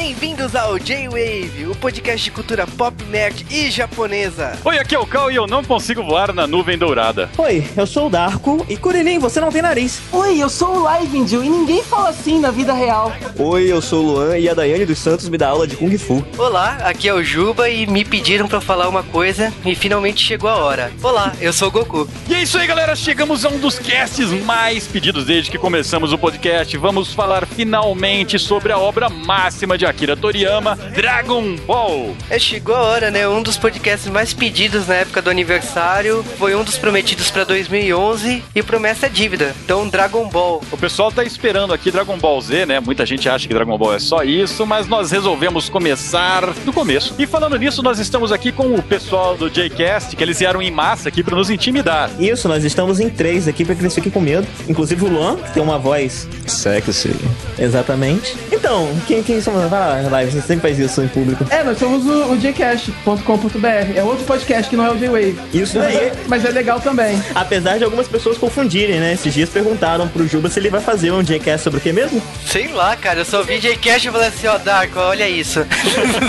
Bem-vindos ao J-Wave, o podcast de cultura pop, nerd e japonesa. Oi, aqui é o Cal e eu não consigo voar na nuvem dourada. Oi, eu sou o Darko e Kuririn, você não tem nariz. Oi, eu sou o Livendio e ninguém fala assim na vida real. Oi, eu sou o Luan e a Daiane dos Santos me dá aula de Kung Fu. Olá, aqui é o Juba e me pediram pra falar uma coisa e finalmente chegou a hora. Olá, eu sou o Goku. E é isso aí, galera. Chegamos a um dos casts mais pedidos desde que começamos o podcast. Vamos falar finalmente sobre a obra máxima de Akira Toriyama, Dragon Ball. É, chegou a hora, né? Um dos podcasts mais pedidos na época do aniversário foi um dos prometidos pra 2011 e promessa é dívida. Então, Dragon Ball. O pessoal tá esperando aqui Dragon Ball Z, né? Muita gente acha que Dragon Ball é só isso, mas nós resolvemos começar do começo. E falando nisso, nós estamos aqui com o pessoal do J-Cast, que eles vieram em massa aqui pra nos intimidar. Isso, nós estamos em três aqui pra que eles fiquem com medo. Inclusive o Luan, que tem uma voz. Sexy. Exatamente. Então, quem, quem são. Vai lá, live, você sempre faz isso em público. É, nós somos o, o jcast.com.br. É outro podcast que não é o J-Wave. Isso daí. é, mas é legal também. Apesar de algumas pessoas confundirem, né? Esses dias perguntaram pro Juba se ele vai fazer um J-Cast sobre o que mesmo? Sei lá, cara, eu só vi J-Cash e falei assim, ó, Darko, olha isso.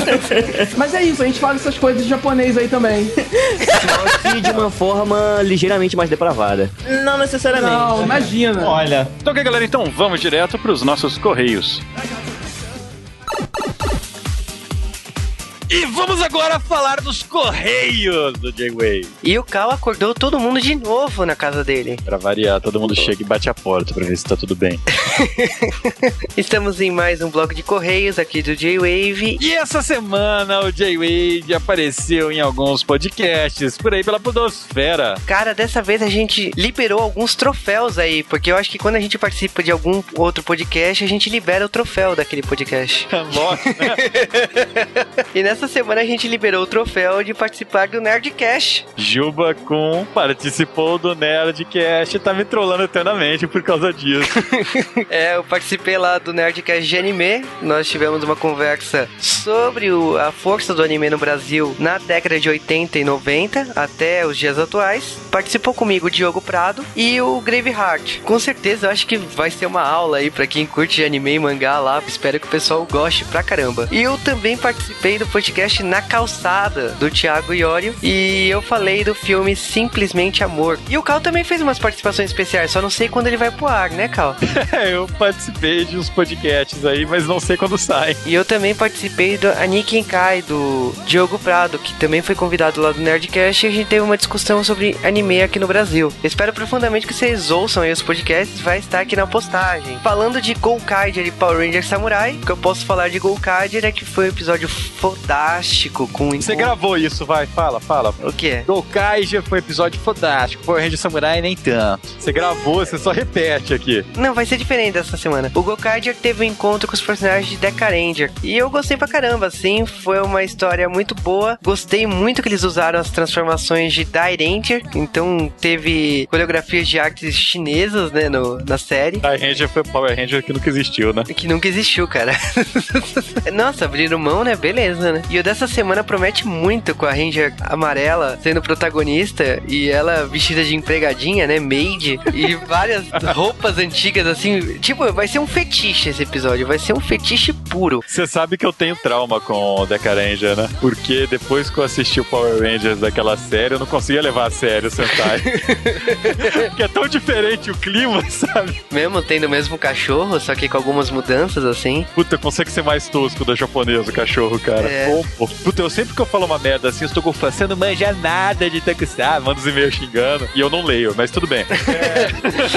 Mas é isso, a gente fala essas coisas de japonês aí também. Só que de uma forma ligeiramente mais depravada. Não necessariamente. Não, imagina. Olha, Então, ok, galera, então vamos direto pros nossos correios. E vamos agora falar dos correios do J-Way. E o Cal acordou todo mundo de novo na casa dele. Pra variar, todo mundo chega e bate a porta pra ver se tá tudo bem. Estamos em mais um bloco de correios aqui do J-Wave. E essa semana o J-Wade apareceu em alguns podcasts por aí pela Podosfera. Cara, dessa vez a gente liberou alguns troféus aí, porque eu acho que quando a gente participa de algum outro podcast, a gente libera o troféu daquele podcast. Lógico, né? e nessa semana a gente liberou o troféu de participar do Nerdcast. Juba Kun participou do Nerdcast e tá me trollando eternamente por causa disso. É, eu participei lá do Nerdcast de anime. Nós tivemos uma conversa sobre o- a força do anime no Brasil na década de 80 e 90 até os dias atuais. Participou comigo o Diogo Prado e o Graveheart. Com certeza, eu acho que vai ser uma aula aí pra quem curte anime e mangá lá. Espero que o pessoal goste pra caramba. E eu também participei do podcast Na Calçada do Thiago Iorio e eu falei do filme Simplesmente Amor. E o Cal também fez umas participações especiais, só não sei quando ele vai pro ar, né, Cal? Eu participei de uns podcasts aí, mas não sei quando sai. E eu também participei do Anikin Kai, do Diogo Prado, que também foi convidado lá do Nerdcast e a gente teve uma discussão sobre anime aqui no Brasil. Eu espero profundamente que vocês ouçam aí os podcasts, vai estar aqui na postagem. Falando de Golkaider e Power Ranger Samurai, o que eu posso falar de Golkaider é que foi um episódio fantástico com... Você gravou isso, vai, fala, fala. O que é? Golkaija foi um episódio fodástico, Power Ranger Samurai nem tanto. Você gravou, você só repete aqui. Não, vai ser diferente dessa semana. O Gokaiger teve um encontro com os personagens de Deca Ranger. E eu gostei pra caramba, assim. Foi uma história muito boa. Gostei muito que eles usaram as transformações de Dai Ranger. Então teve coreografias de artes chinesas, né, no, na série. A Ranger foi Power Ranger que nunca existiu, né? Que nunca existiu, cara. Nossa, abriram mão, né? Beleza, né? E o dessa semana promete muito com a Ranger amarela sendo protagonista e ela vestida de empregadinha, né? Maid. E várias roupas antigas, assim. Tipo, vai ser um fetiche esse episódio. Vai ser um fetiche puro. Você sabe que eu tenho trauma com o Deca Ranger, né? Porque depois que eu assisti o Power Rangers daquela série, eu não conseguia levar a sério o Sentai. Porque é tão diferente o clima, sabe? Mesmo tendo o mesmo cachorro, só que com algumas mudanças, assim. Puta, consegue ser mais tosco da japonesa, o cachorro, cara. É. Pô. Puta, eu sempre que eu falo uma merda assim, eu estou fã, você não manja nada de Takusá, manda os e-mails xingando, e eu não leio, mas tudo bem.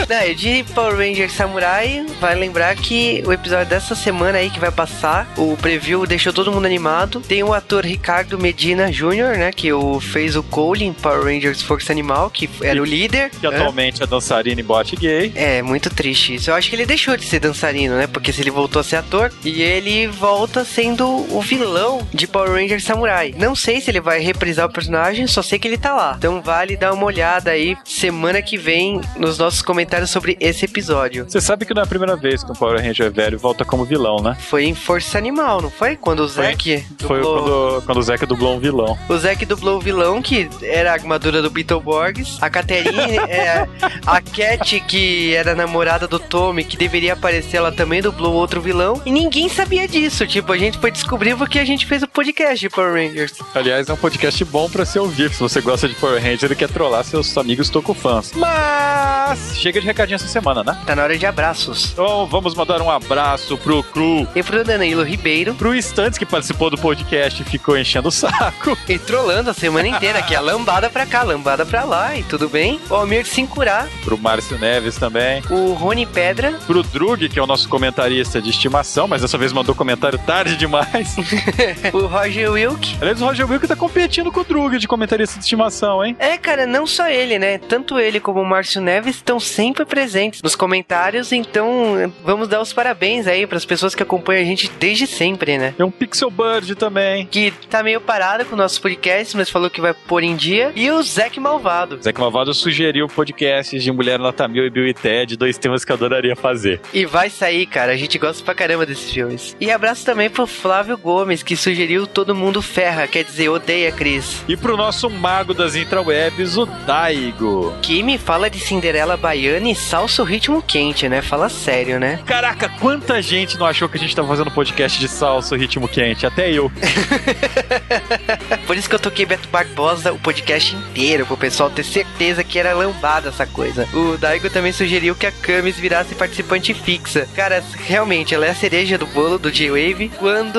Não, e de Power Ranger Samurai, vai lembrar que o episódio dessa semana aí que vai passar, o preview deixou todo mundo animado. Tem o ator Ricardo Medina Jr., né, que o, fez o Cole em Power Rangers Força Animal, que era o líder. Que atualmente é dançarina e bote gay. É, muito triste isso. Eu acho que ele deixou de ser dançarino, né? Porque se ele voltou a ser ator, e ele volta sendo o vilão de Power Rangers Samurai. Não sei se ele vai reprisar o personagem, só sei que ele tá lá. Então vale dar uma olhada aí semana que vem nos nossos comentários sobre esse episódio. Você sabe que não é a primeira vez que um Power Ranger velho volta como vilão, né? Foi em Força Animal, não foi? Quando o Zack Foi dublou- quando, quando o Zack dublou um vilão. O Zack dublou o vilão, que era a armadura do Beetleborgs. A Catherine, é, a Cat, que era a namorada do Tommy, que deveria aparecer, ela também dublou outro vilão. E ninguém sabia disso. Tipo, a gente foi descobrir porque a gente fez o podcast de Power Rangers. Aliás, é um podcast bom pra se ouvir, se você gosta de Power Ranger e quer trollar seus amigos Tokufãs. Mas chega de recadinho essa semana, né? Tá na hora de abraços. Então vamos mandar um abraço pro Cru, E pro Danilo Ribeiro, pro Stantes que participou do podcast e ficou enchendo o saco. e trolando a semana inteira, que é lambada pra cá, lambada pra lá, e tudo bem. O Almir Sincurá, Pro Márcio Neves também. o Rony Pedra, Pro Drug, que é o nosso comentarista de estimação, mas dessa vez mandou comentário tarde demais. o Roger Wilk. Aliás, o Roger Wilk tá competindo com o Drug de comentarista de estimação, hein? É, cara, não só ele, né? Tanto ele como o Márcio Neves estão sempre presentes nos comentários, então vamos dar os parabéns aí pras pessoas que acompanham a gente desde sempre, né? Tem um Pixel Bird também. Que tá meio parado com o nosso podcast, mas falou que vai pôr em dia. E o Zack Malvado. Zé Malvado sugeriu podcasts de Mulher Nota Mil e Bill e Ted, dois temas que eu adoraria fazer. E vai sair, cara. A gente gosta pra caramba desses filmes. E abraço também pro Flávio Gomes, que sugeriu Todo Mundo Ferra, quer dizer, odeia Cris. E pro nosso mago das intrawebs, o Daigo. Que me fala de Cinderela Baiana e salsa o ritmo quente, né? Fala sério, né? Caraca, quanta gente não achou que a gente tava fazendo podcast de salsa ritmo quente? Até eu. Por isso que eu toquei Beto Barbosa o podcast inteiro, pro pessoal ter certeza que era lambada essa coisa. O Daigo também sugeriu que a Camis virasse participante fixa. Cara, realmente, ela é a cereja do bolo do J-Wave. Quando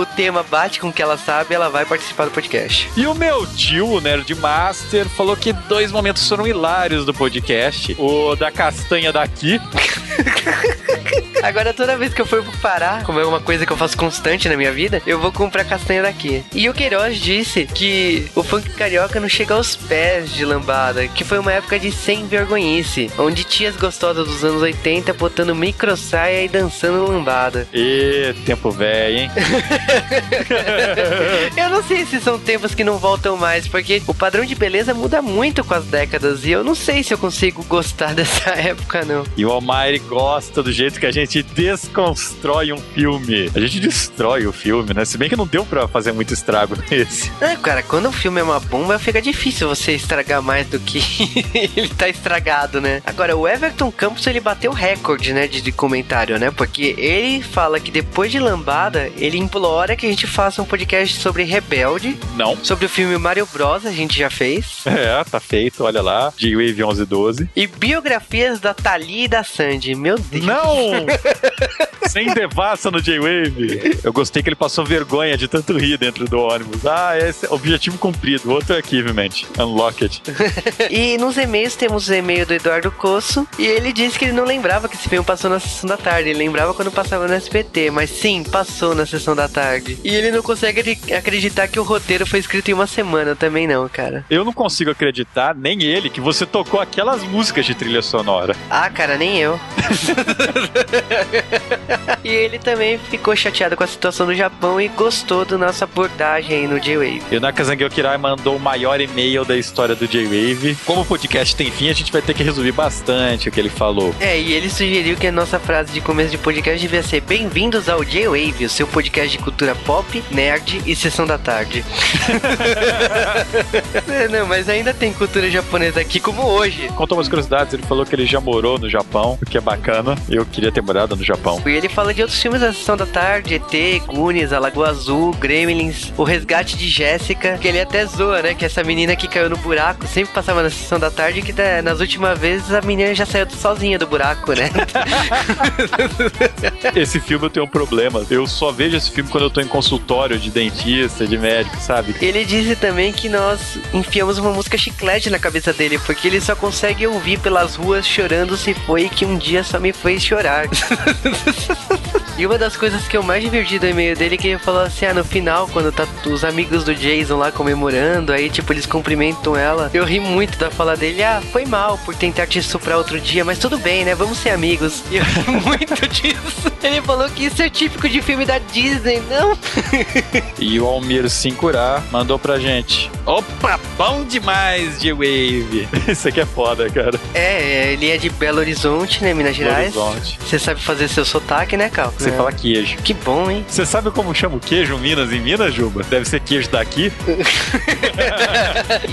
o tema bate com o que ela sabe, ela vai participar do podcast. E o meu tio, o Nerd Master, falou que dois momentos foram hilários do podcast. O da castanha daqui. Agora, toda vez que eu for pro Pará, como é uma coisa que eu faço constante na minha vida, eu vou comprar castanha daqui. E o Queiroz disse que o funk carioca não chega aos pés de lambada, que foi uma época de sem vergonhice, onde tias gostosas dos anos 80 botando micro saia e dançando lambada. E tempo velho, hein? Eu não sei se são tempos que não voltam mais, porque o padrão de beleza muda muito com as décadas e eu não sei se eu consigo gostar dessa época, não. E o Almighty gosta do jeito que a gente desconstrói um filme. A gente destrói o filme, né? Se bem que não deu pra fazer muito estrago nesse. É, cara, quando o filme é uma bomba, fica difícil você estragar mais do que ele tá estragado, né? Agora, o Everton Campos, ele bateu recorde, né, de, de comentário, né? Porque ele fala que depois de Lambada, ele implora que a gente faça um podcast sobre Rebelde, Não. sobre o filme Mario Bros, a gente já fez, É, tá feito, olha lá. G-Wave 1112. e biografias da Thalia e da Sandy. Meu Deus. Não! Sem devassa no J-Wave. Eu gostei que ele passou vergonha de tanto rir dentro do ônibus. Ah, esse é objetivo cumprido. Outro achievement. Unlocked. E nos e-mails temos o e-mail do Eduardo Cosso. E ele disse que ele não lembrava que esse filme passou na sessão da tarde. Ele lembrava quando passava no SBT. Mas sim, passou na sessão da tarde. E ele não consegue acre- acreditar que o roteiro foi escrito em uma semana. Também não, cara. Eu não consigo acreditar, nem ele, que você tocou aquelas músicas de trilha sonora. Ah, cara, nem eu. e ele também ficou chateado com a situação do Japão e gostou da nossa abordagem aí no J-Wave. E o Nakazangyo Kirai mandou o maior e-mail da história do J-Wave. Como o podcast tem fim, a gente vai ter que resumir bastante o que ele falou. É, e ele sugeriu que a nossa frase de começo de podcast devia ser Bem-vindos ao J-Wave, o seu podcast de cultura pop, nerd e sessão da tarde. é, não, mas ainda tem cultura japonesa aqui como hoje. Contou umas curiosidades, ele falou que ele já morou no Japão, o que é bacana. Eu queria ter morado no Japão. E ele fala de outros filmes da Sessão da Tarde, ET, Goonies, A Lagoa Azul, Gremlins, O Resgate de Jéssica, que ele até zoa, né? Que essa menina que caiu no buraco sempre passava na Sessão da Tarde, que da- nas últimas vezes a menina já saiu sozinha do buraco, né? Esse filme eu tenho um problema. Eu só vejo esse filme quando eu tô em consultório de dentista, de médico, sabe? Ele disse também que nós enfiamos uma música chiclete na cabeça dele, porque ele só consegue ouvir pelas ruas chorando se foi que um dia só me fez chorar. E uma das coisas que eu mais diverti do e-mail dele é que ele falou assim: ah, no final, quando tá os amigos do Jason lá comemorando, aí tipo, eles cumprimentam ela. Eu ri muito da fala dele: ah, foi mal por tentar te estuprar outro dia, mas tudo bem, né? Vamos ser amigos. E eu ri muito disso. Ele falou que isso é típico de filme da Disney, não? E o Almir Sincurá mandou pra gente. Opa, bom demais, G-Wave. Isso aqui é foda, cara. É, ele é de Belo Horizonte, né, Minas Gerais. Horizonte. Você sabe fazer seu sotaque, né, Cal? sei É. falar queijo. Que bom, hein? Você sabe como chama o queijo Minas em Minas, Juba? Deve ser queijo daqui.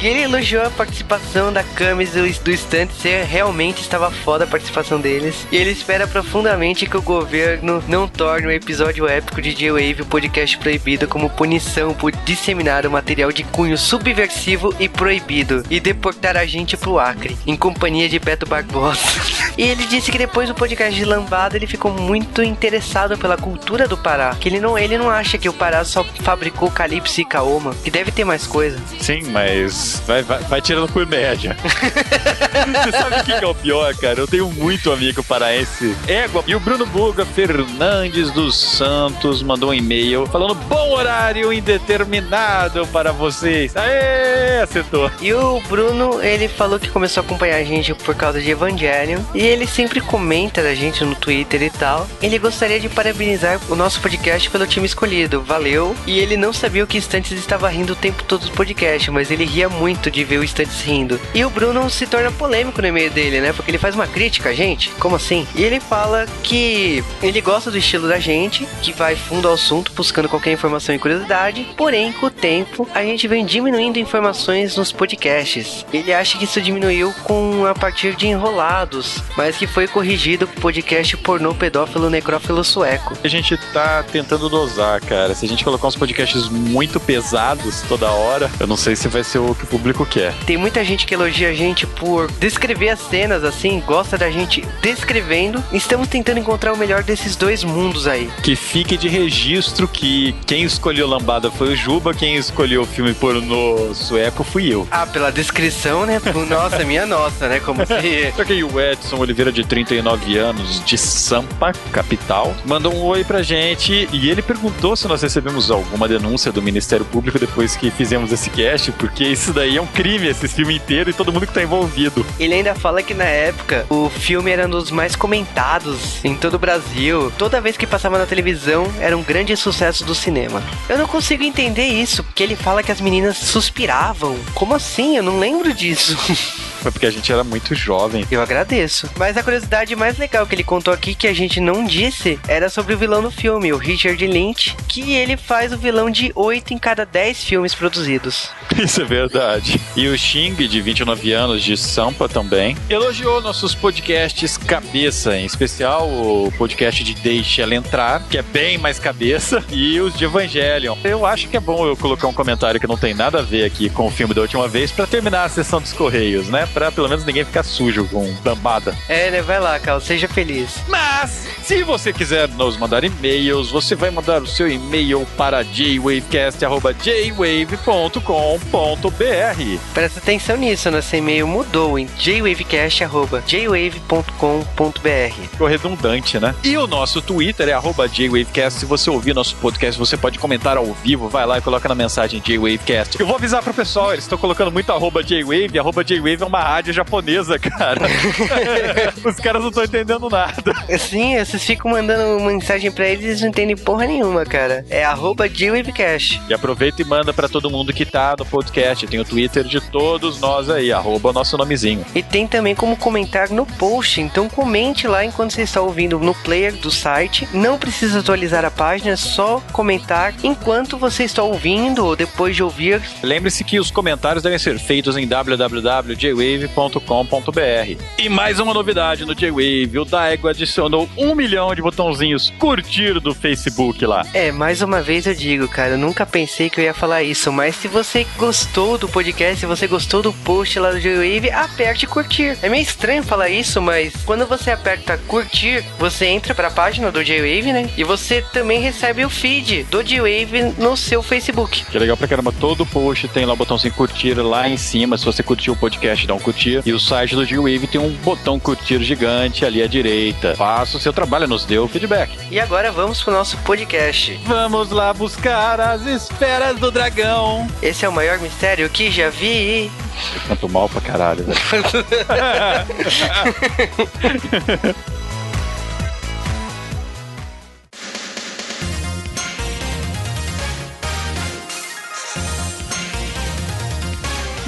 E ele elogiou a participação da Camis do, do Stunt ser realmente estava foda a participação deles. E ele espera profundamente que o governo não torne o episódio épico de J-Wave o podcast proibido como punição por disseminar o material de cunho subversivo e proibido e deportar a gente pro Acre, em companhia de Beto Barbosa. E ele disse que depois do podcast de Lambada ele ficou muito interessado pela cultura do Pará. Que ele não, ele não acha que o Pará só fabricou Calypso e Kaoma, que deve ter mais coisa. Sim, mas vai, vai, vai tirando por média. Você sabe o que é o pior, cara? Eu tenho muito amigo paraense. Égua. E o Bruno Buga Fernandes dos Santos mandou um e-mail falando bom horário indeterminado para vocês. Aê, acertou. E o Bruno, ele falou que começou a acompanhar a gente por causa de Evangelion. E ele sempre comenta da gente no Twitter e tal. Ele gostaria de parabenizar o nosso podcast pelo time escolhido. Valeu. E ele não sabia o que Stantes estava rindo o tempo todo do podcast, mas ele ria muito de ver o Stantes rindo. E o Bruno se torna polêmico no e-mail dele, né? Porque ele faz uma crítica gente. Como assim? E ele fala que ele gosta do estilo da gente, que vai fundo ao assunto, buscando qualquer informação e curiosidade. Porém, com o tempo, a gente vem diminuindo informações nos podcasts. Ele acha que isso diminuiu com a partir de enrolados, mas que foi corrigido com o podcast pornô pedófilo necrófilo sueco. A gente tá tentando dosar, cara. Se a gente colocar uns podcasts muito pesados toda hora, eu não sei se vai ser o que o público quer. Tem muita gente que elogia a gente por descrever as cenas assim, gosta da gente descrevendo. Estamos tentando encontrar o melhor desses dois mundos aí. Que fique de registro que quem escolheu Lambada foi o Juba, quem escolheu o filme pornô sueco fui eu. Ah, pela descrição, né? Nossa, minha nossa, né? Como se. Só que o Edson Oliveira, de 39 anos, de Sampa, capital, mandou um oi pra gente e ele perguntou se nós recebemos alguma denúncia do Ministério Público depois que fizemos esse cast, porque isso daí é um crime, esse filme inteiro e todo mundo que tá envolvido. Ele ainda fala que na época o filme era um dos mais comentados em todo o Brasil. Toda vez que passava na televisão era um grande sucesso do cinema. Eu não consigo entender isso, porque ele fala que as meninas suspiravam. Como assim? Eu não lembro disso. Foi porque a gente era muito jovem. Eu agradeço. Mas a curiosidade mais legal que ele contou aqui que a gente não disse era sobre o vilão do filme, o Richard Lynch, que ele faz o vilão de 8 em cada 10 filmes produzidos. Isso é verdade. E o Xing, de 29 anos, de Sampa também, elogiou nossos podcasts cabeça, em especial o podcast de Deixa Ela Entrar, que é bem mais cabeça, e de Evangelion. Eu acho que é bom eu colocar um comentário que não tem nada a ver aqui com o filme da última vez pra terminar a sessão dos Correios, né? Pra pelo menos ninguém ficar sujo com lambada. É, né? Vai lá, Cal, seja feliz. Mas, se você quiser nos mandar e-mails, você vai mandar o seu e-mail para jwavecast.jwave.com.br. Presta atenção nisso, nosso e-mail mudou em jwavecast.jwave.com.br. Ficou redundante, né? E o nosso Twitter é jwavecast. Se você ouvir nosso podcast, você pode comentar ao vivo. Vai lá e coloca na mensagem jwavecast. Eu vou avisar pro pessoal, eles estão colocando muito arroba jwave. Arroba jwave é uma rádio japonesa, cara. Os caras não estão entendendo nada. Sim, vocês ficam mandando mensagem pra eles e eles não entendem porra nenhuma, cara. É arroba jwavecast. E aproveita e manda pra todo mundo que tá no podcast. Tem o Twitter de todos nós aí, arroba nosso nomezinho. E tem também como comentar no post, então comente lá enquanto você está ouvindo no player do site. Não precisa atualizar a página, é só comentar enquanto você está ouvindo ou depois de ouvir. Lembre-se que os comentários devem ser feitos em www.jwave.com.br. E mais uma novidade no J-Wave, o Daego adicionou um milhão de botãozinhos curtir do Facebook lá. É, mais uma vez eu digo, cara, eu nunca pensei que eu ia falar isso, mas se você gostou do podcast, se você gostou do post lá do J-Wave, aperte curtir. É meio estranho falar isso, mas quando você aperta curtir, você entra pra página do J-Wave, né? E você também recebe o feed do J-Wave no seu Facebook. Que é legal pra caramba, todo post tem lá o botãozinho curtir lá em cima, se você curtiu o podcast, dá um curtir. E o site do J-Wave tem um botão curtir gigante ali à direita. Faça o seu trabalho, nos dê o feedback. E agora vamos pro nosso podcast. Vamos lá buscar as esferas do dragão. Esse é o maior mistério que já vi. Eu canto mal pra caralho, velho.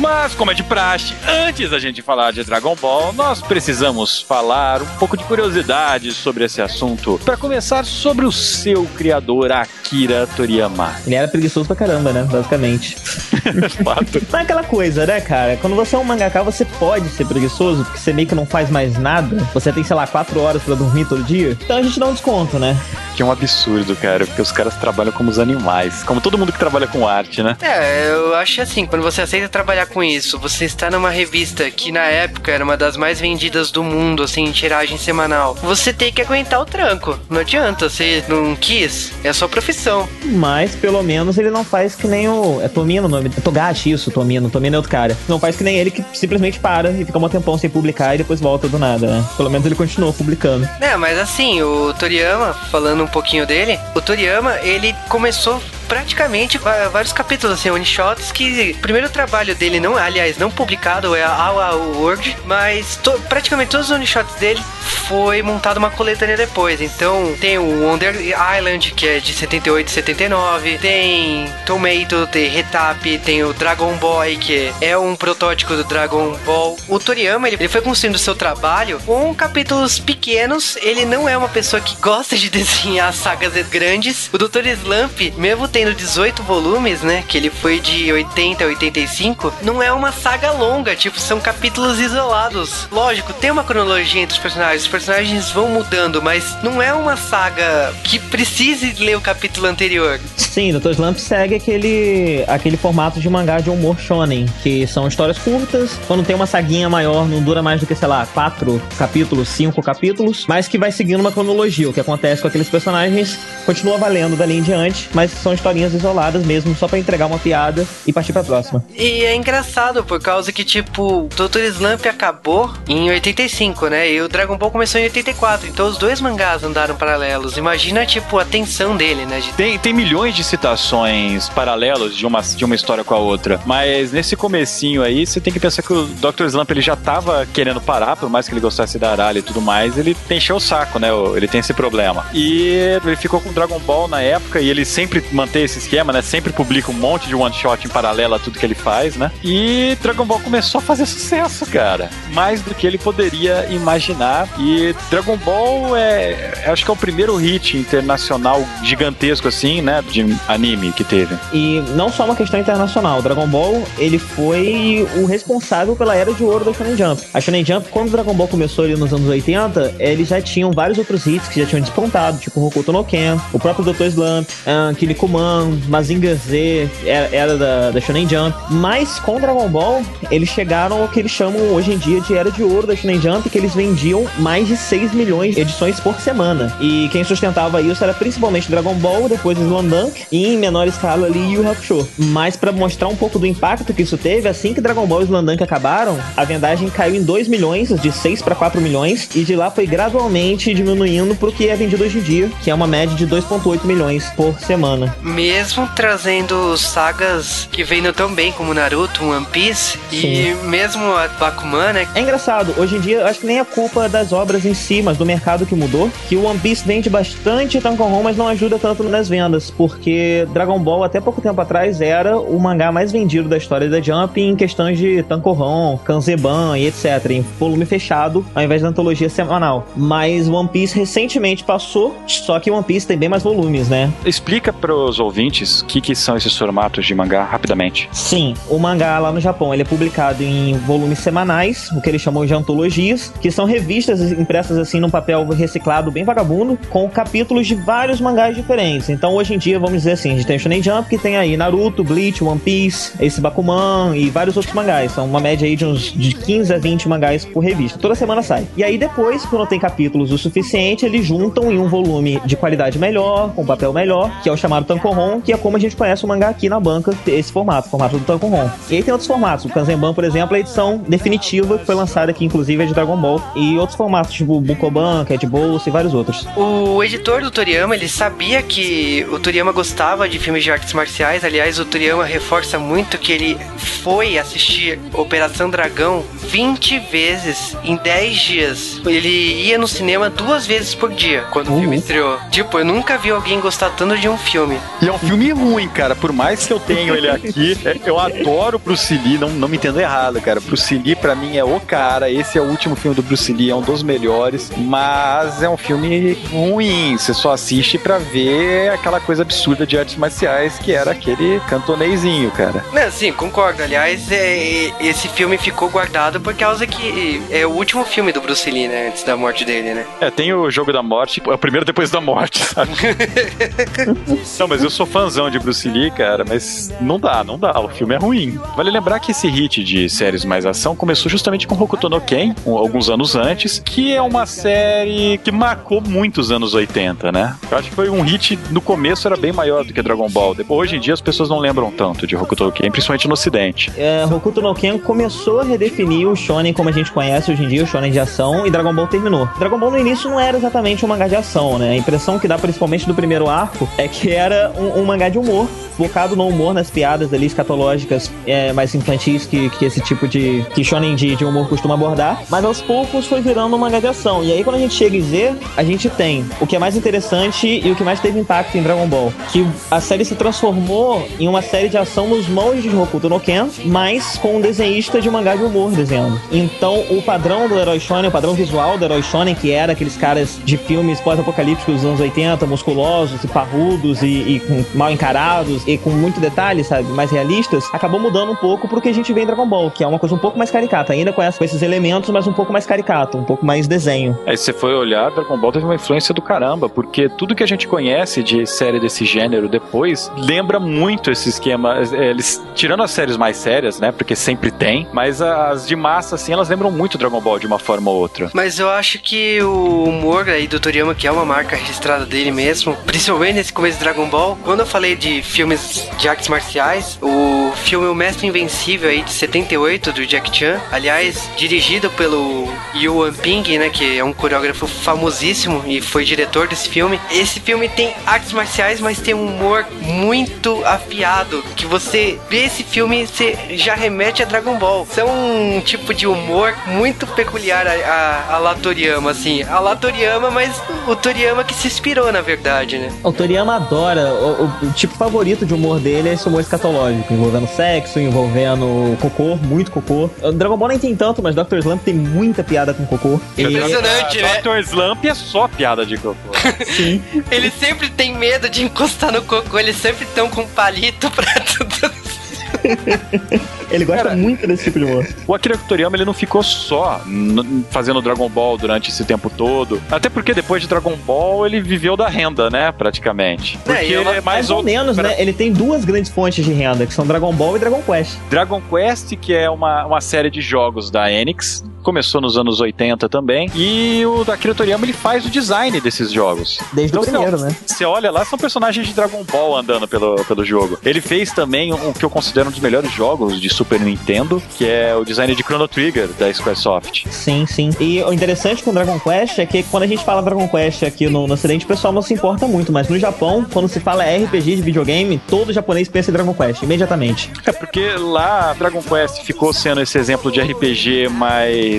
Mas, como é de praxe, antes da gente falar de Dragon Ball, nós precisamos falar um pouco de curiosidade sobre esse assunto. Para começar, sobre o seu criador, Akira Toriyama. Ele era preguiçoso pra caramba, né? Basicamente. Fato. Não é aquela coisa, né, cara? Quando você é um mangaka, você pode ser preguiçoso, porque você meio que não faz mais nada. Você tem, sei lá, quatro horas pra dormir todo dia. Então a gente dá um desconto, né? Que é um absurdo, cara, porque os caras trabalham como os animais. Como todo mundo que trabalha com arte, né? É, eu acho assim, quando você aceita trabalhar com isso, você está numa revista que na época era uma das mais vendidas do mundo, assim, em tiragem semanal. Você tem que aguentar o tranco. Não adianta, você não quis, é a sua profissão. Mas pelo menos ele não faz que nem o. É Tomino o nome. É Togashi isso, Tomino. Tomino é outro cara. Não faz que nem ele que simplesmente para e fica um tempão sem publicar e depois volta do nada, né? Pelo menos ele continua publicando. É, mas assim, o Toriyama, falando um pouquinho dele, o Toriyama, ele começou praticamente vários capítulos, assim, one shots que primeiro trabalho dele não, aliás, não publicado é a Our World, mas to- praticamente todos os one shots dele foi montado uma coletânea depois. Então, tem o Wonder Island, que é de 78 e 79, tem Tomato, tem Retap, tem o Dragon Boy, que é um protótipo do Dragon Ball. O Toriyama, ele, ele foi construindo o seu trabalho com capítulos pequenos. Ele não é uma pessoa que gosta de desenhar sagas grandes. O Dr. Slump, mesmo tendo 18 volumes, né, que ele foi de 80 a 85, não é uma saga longa, tipo, são capítulos isolados. Lógico, tem uma cronologia entre os personagens, os personagens vão mudando, mas não é uma saga que precise ler o capítulo anterior. Sim, Dr. Slump segue aquele, aquele formato de mangá de humor shonen, que são histórias curtas, quando tem uma saguinha maior, não dura mais do que, sei lá, quatro capítulos, cinco capítulos, mas que vai seguindo uma cronologia. O que acontece com aqueles personagens continua valendo dali em diante, mas são historinhas isoladas mesmo, só pra entregar uma piada e partir pra próxima. E é engraçado por causa que, tipo, Dr. Slump acabou em 85, né? E o Dragon Ball começou em 84. Então os dois mangás andaram paralelos. Imagina, tipo, a tensão dele, né? De Tem, tem milhões de citações paralelos de uma, de uma história com a outra, mas nesse comecinho aí, você tem que pensar que o Dr. Slump ele já tava querendo parar, por mais que ele gostasse da Aralha e tudo mais, ele encheu o saco, né? o- Ele tem esse problema. E ele ficou com Dragon Ball na época e ele sempre mantém esse esquema, né? Sempre publica um monte de one shot em paralelo a tudo que ele faz, né? E Dragon Ball começou a fazer sucesso, cara. Mais do que ele poderia imaginar. E Dragon Ball é, acho que é o primeiro hit internacional gigantesco assim, né, de anime que teve. E não só uma questão internacional, Dragon Ball, ele foi o responsável pela era de ouro da Shonen Jump. A Shonen Jump, quando Dragon Ball começou ali nos anos 80, eles já tinham vários outros hits que já tinham despontado, tipo Hokuto no Ken, o próprio Dr. Slump, uh, Kinnikuman, Mazinger Z, era, era da, da Shonen Jump. Mas com Dragon Ball, eles chegaram ao que eles chamam hoje em dia de era de ouro da Shonen Jump, que eles vendiam mais de 6 milhões de edições por semana. E quem sustentava isso era principalmente Dragon Ball, depois Slandunk e em menor escala ali Yu Hakusho. Mas pra mostrar um pouco do impacto que isso teve, assim que Dragon Ball e Slandunk acabaram, a vendagem caiu em 2 milhões, de 6 para 4 milhões, e de lá foi gradualmente diminuindo pro que é vendido hoje em dia, que é uma média de 2,8 milhões por semana. Mesmo trazendo sagas que vendam tão bem como Naruto, One Piece e Sim. mesmo a Bakuman, né? É engraçado, hoje em dia acho que nem é culpa das obras em si, mas do mercado que mudou, que o One Piece vende bastante Tankohon, mas não ajuda tanto nas vendas, porque Dragon Ball até pouco tempo atrás era o mangá mais vendido da história da Jump em questões de Tankohon, Kanzeban e etc, em volume fechado, ao invés da antologia semanal. Mas One Piece recentemente passou, só que One Piece tem bem mais volumes, né? Explica pros ouvintes o que, que são esses formatos de mangá rapidamente. Sim, o mangá lá no Japão ele é publicado em volumes semanais, o que eles chamam de antologias, que são revistas impressas assim num papel reciclado bem vagabundo, com capítulos de vários mangás diferentes. Então hoje em dia, vamos dizer assim, a gente tem o Shonen Jump, que tem aí Naruto, Bleach, One Piece, esse Bakuman e vários outros mangás. São uma média aí de uns de 15 a 20 mangás por revista. Toda semana sai. E aí depois, quando tem capítulos o suficiente, eles juntam em um volume de qualidade melhor, com papel melhor, que é o chamado Que é como a gente conhece o mangá aqui na banca, esse formato, formato do Tankohon. E aí tem outros formatos. O Kanzenban, por exemplo, é a edição definitiva, que foi lançada aqui, inclusive, é de Dragon Ball. E outros formatos, tipo Bukoban, Cat Bolsa e vários outros. O editor do Toriyama, ele sabia que o Toriyama gostava de filmes de artes marciais. Aliás, o Toriyama reforça muito que ele foi assistir Operação Dragão 20 vezes em 10 dias. Ele ia no cinema duas vezes por dia quando o Uhum. filme estreou. Tipo, eu nunca vi alguém gostar tanto de um filme. E é um filme ruim, cara. Por mais que eu tenha ele aqui, é, eu adoro Bruce Lee, não, não me entendo errado, cara. Bruce Lee, pra mim, é o cara. Esse é o último filme do Bruce Lee, é um dos melhores. Mas é um filme ruim. Você só assiste pra ver aquela coisa absurda de artes marciais que era aquele cantonezinho, cara. Não, sim, concordo. Aliás, é, esse filme ficou guardado por causa que é o último filme do Bruce Lee, né? Antes da morte dele, né? É, tem o Jogo da Morte, é o primeiro depois da morte, sabe? não, mas eu sou fãzão de Bruce Lee, cara, mas não dá, não dá. O filme é ruim. Vale lembrar que esse hit de séries mais ação começou justamente com Hokuto no Ken, alguns anos antes, que é uma série que marcou muitos anos 80, né? Eu acho que foi um hit, no começo era bem maior do que Dragon Ball. Depois, hoje em dia as pessoas não lembram tanto de Hokuto no Ken, principalmente no ocidente. É, Hokuto no Ken começou a redefinir o shonen como a gente conhece hoje em dia, o shonen de ação, e Dragon Ball terminou. Dragon Ball no início não era exatamente um mangá de ação, né? A impressão que dá principalmente do primeiro arco é que era um, um mangá de humor, focado no humor, nas piadas ali escatológicas é, mais infantis que, que esse tipo de que shonen de, de humor costuma abordar, mas aos poucos foi virando um mangá de ação. E aí quando a gente chega em Z, a gente tem o que é mais interessante e o que mais teve impacto em Dragon Ball, que a série se transformou em uma série de ação nos moldes de Hokuto no Ken, mas com um desenhista de mangá de humor desenhando. Então, o padrão do herói shonen, o padrão visual do herói shonen, que era aqueles caras de filmes pós-apocalípticos dos anos 80, musculosos e parrudos e, e mal encarados e com muito detalhe, sabe, mais realistas, acabou mudando um pouco pro que a gente vê em Dragon Ball, que é uma coisa um pouco mais caricata, ainda com essa- com esses elementos, mas um pouco mais caricato, um pouco mais desenho. Aí se você foi olhar, Dragon Ball teve uma influência do caramba, porque tudo que a gente conhece de série desse gênero depois lembra muito esse esquema. eh, Eles, tirando as séries mais sérias, né? Porque sempre tem, mas as de massa, assim, elas lembram muito Dragon Ball de uma forma ou outra. Mas eu acho que o humor aí do Toriyama, que é uma marca registrada dele mesmo, principalmente nesse começo de Dragon Ball, quando eu falei de filmes de artes marciais, o filme O Mestre Invencível aí de 78 do Jack Chan, aliás, dirigido pelo Yuan Ping, né, que é um coreógrafo famosíssimo e foi diretor desse filme. Esse filme tem artes marciais, mas tem um humor muito afiado, que você vê esse filme você já remete a Dragon Ball. É um tipo de humor muito peculiar a, a, a lá Toriyama, assim. A lá Toriyama, mas o Toriyama que se inspirou, na verdade, né? O Toriyama adora, o, o- tipo favorito de humor dele é esse humor escatológico, envolvendo sexo, envolvendo cocô, muito cocô. O Dragon Ball nem tem tanto, mas Dr. Slump tem muita piada com cocô. E, Impressionante, né? Dr. Slump é só piada de cocô. sim, Ele sempre tem medo de encostar no cocô, eles sempre estão com palito pra tudo. ele gosta muito desse tipo de humor. O Akira Toriyama ele não ficou só fazendo Dragon Ball durante esse tempo todo. Até porque depois de Dragon Ball ele viveu da renda, né? Praticamente. É, Porque ela- ele é mais Mais ou menos, Pera- né? Ele tem duas grandes fontes de renda, que são Dragon Ball e Dragon Quest. Dragon Quest, que é uma, uma série de jogos da Enix, começou nos anos 80 também. E o Akira Toriyama ele faz o design desses jogos. Desde o Então, primeiro, você- né? Você olha lá, são personagens de Dragon Ball andando pelo, pelo jogo. Ele fez também o que eu considero um dos melhores jogos de Super Nintendo, que é o design de Chrono Trigger da Squaresoft. Sim, sim. E o interessante com Dragon Quest é que quando a gente fala Dragon Quest aqui no, no Ocidente, o pessoal não se importa muito, mas no Japão, quando se fala RPG de videogame, todo japonês pensa em Dragon Quest, imediatamente. É porque lá Dragon Quest ficou sendo esse exemplo de RPG mais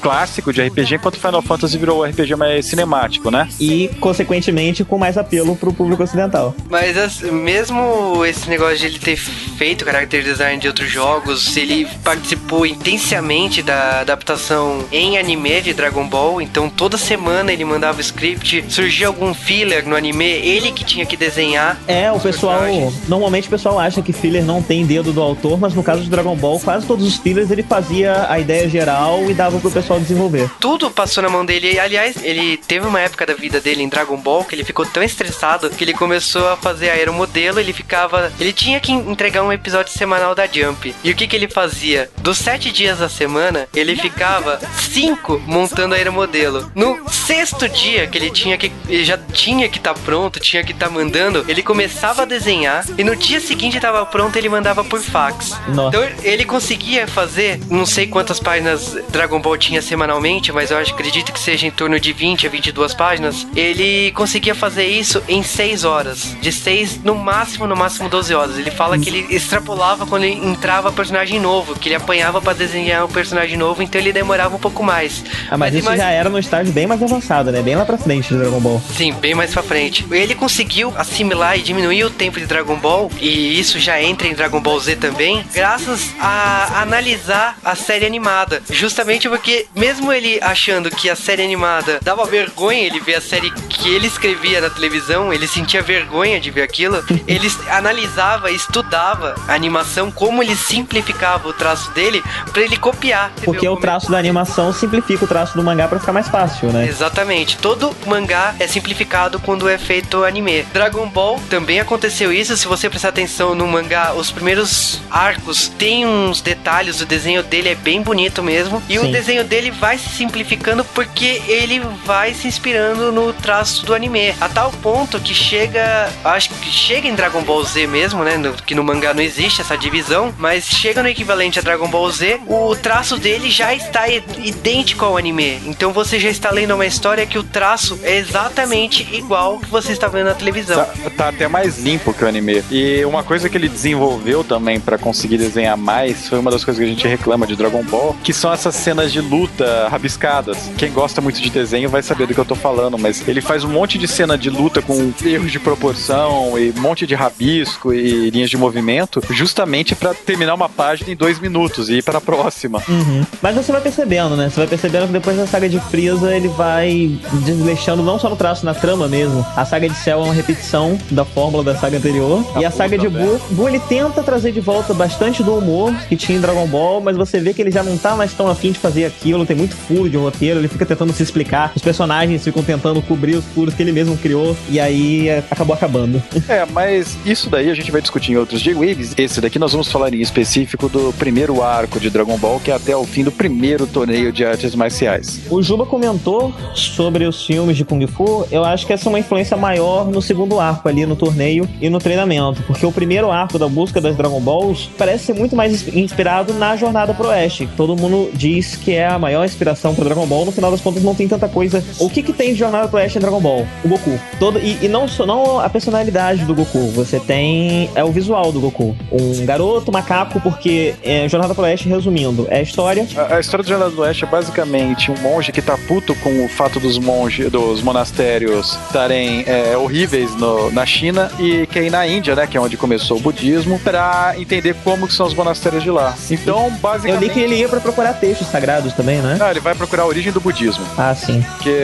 clássico de RPG, enquanto Final Fantasy virou o RPG mais cinemático, né? E, consequentemente, com mais apelo pro público ocidental. Mas as- mesmo esse negócio de ele ter feito character design de outros jogos, ele participou intensamente da adaptação em anime de Dragon Ball. Então toda semana ele mandava o script, surgia algum filler no anime, ele que tinha que desenhar. É, o pessoal. personagens. Normalmente o pessoal acha que filler não tem dedo do autor, mas no caso de Dragon Ball, quase todos os fillers ele fazia a ideia geral e dava pro pessoal desenvolver. Tudo passou na mão dele. E, aliás, ele teve uma época da vida dele em Dragon Ball que ele ficou tão estressado que ele começou a fazer aeromodelo. Ele ficava. Ele tinha que entregar um episódio semanal da Jump. E o que, que ele fazia? Dos sete dias da semana, ele ficava cinco montando aeromodelo. No sexto dia que ele tinha que. Ele já tinha que estar pronto, tinha que estar mandando, ele começava a desenhar. E no dia seguinte estava pronto, ele mandava por fax. Nossa. Então ele conseguia fazer não sei quantas páginas Dragon Dragon Ball tinha semanalmente, mas eu acredito que seja em torno de 20 a 22 páginas, ele conseguia fazer isso em 6 horas. De 6, no máximo, no máximo 12 horas. Ele fala que ele extrapolava quando ele entrava personagem novo, que ele apanhava para desenhar um personagem novo, então ele demorava um pouco mais. Ah, mas, mas isso já era no estágio bem mais avançado, né? Bem lá pra frente do Dragon Ball. Sim, bem mais pra frente. Ele conseguiu assimilar e diminuir o tempo de Dragon Ball, e isso já entra em Dragon Ball Z também, graças a analisar a série animada. Justamente porque, mesmo ele achando que a série animada dava vergonha ele ver a série que ele escrevia na televisão, ele sentia vergonha de ver aquilo, ele analisava, estudava a animação, como ele simplificava o traço dele para ele copiar. Porque o traço da animação simplifica o traço do mangá para ficar mais fácil, né? Exatamente. Todo mangá é simplificado quando é feito anime. Dragon Ball também aconteceu isso. Se você prestar atenção no mangá, os primeiros arcos tem uns detalhes, o desenho dele é bem bonito mesmo. E Sim. o desenho dele vai se simplificando porque ele vai se inspirando no traço do anime. A tal ponto que chega. Acho que chega em Dragon Ball Z mesmo, né? No, que no mangá não existe essa divisão. Mas chega no equivalente a Dragon Ball Z, o traço dele já está idêntico ao anime. Então você já está lendo uma história que o traço é exatamente igual que você está vendo na televisão. Tá, tá até mais limpo que o anime. E uma coisa que ele desenvolveu também para conseguir desenhar mais foi uma das coisas que a gente reclama de Dragon Ball, que são essas cenas de luta rabiscadas. Quem gosta muito de desenho vai saber do que eu tô falando, mas ele faz um monte de cena de luta com erros de proporção e um monte de rabisco e linhas de movimento, justamente para terminar uma página em dois minutos e ir para a próxima. Uhum. Mas você vai percebendo, né? Você vai percebendo que depois da saga de Frieza ele vai desleixando não só no traço, na trama mesmo. A saga de Cell é uma repetição da fórmula da saga anterior. A e a saga de Buu, Buu ele tenta trazer de volta bastante do humor que tinha em Dragon Ball, mas você vê que ele já não tá mais tão afim de fazer aquilo, tem muito furo de roteiro, ele fica tentando se explicar, os personagens ficam tentando cobrir os furos que ele mesmo criou, e aí é, acabou acabando. É, mas isso daí a gente vai discutir em outros J-Waves. Esse daqui nós vamos falar em específico do primeiro arco de Dragon Ball, que é até o fim do primeiro torneio de artes marciais. O Juba comentou sobre os filmes de Kung Fu, eu acho que essa é uma influência maior no segundo arco ali, no torneio e no treinamento, porque o primeiro arco da busca das Dragon Balls parece ser muito mais inspirado na jornada pro oeste. Todo mundo diz que é a maior inspiração para Dragon Ball, no final das contas não tem tanta coisa. O que que tem de jornada pro oeste em Dragon Ball? O Goku. Todo, e, e não, só, não a personalidade do Goku, você tem é o visual do Goku. Um garoto macaco, porque é, Jornada pro Oeste, resumindo, é a história. A, a, história do Jornada do Oeste é basicamente um monge que tá puto com o fato dos monges, dos monastérios estarem é, horríveis no, na China e que ir na Índia, né, que é onde começou o budismo, para entender como que são os monastérios de lá. Então, basicamente. Eu li que ele ia para procurar textos sagrados também, né? Ah, ele vai procurar a origem do budismo. Ah, sim. Porque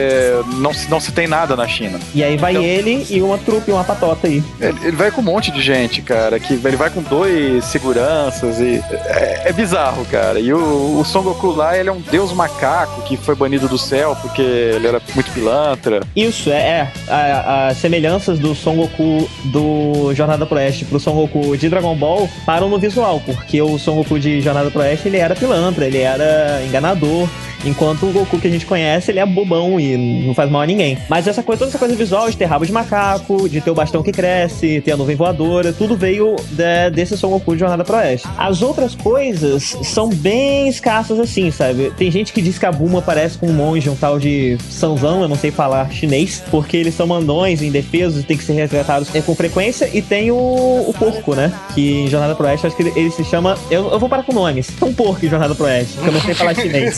não, não se tem nada na China. E aí vai então, ele e uma trupe, uma patota aí. Ele, ele, vai com um monte de gente, cara, que ele vai com dois seguranças e é, é bizarro, cara. E o, o Son Goku lá, ele é um deus macaco que foi banido do céu porque ele era muito pilantra. Isso, é, é. As semelhanças do Son Goku do Jornada pro Oeste pro Son Goku de Dragon Ball param no visual, porque o Son Goku de Jornada pro Oeste, ele era pilantra, ele era enganador. Enquanto o Goku que a gente conhece, ele é bobão e não faz mal a ninguém. Mas essa coisa, toda essa coisa visual de ter rabo de macaco, de ter o bastão que cresce, ter a nuvem voadora, tudo veio de, desse Son Goku de Jornada pro Oeste. As outras coisas são bem escassas assim, sabe? Tem gente que diz que a Buma parece com um monge, um tal de Sanzão, eu não sei falar chinês, porque eles são mandões, indefesos, tem que ser resgatados com frequência. E tem o, o porco, né? Que em Jornada pro Oeste, acho que ele, ele se chama. Eu, eu vou parar com nomes. É um porco em Jornada pro Oeste, que eu não sei falar chinês.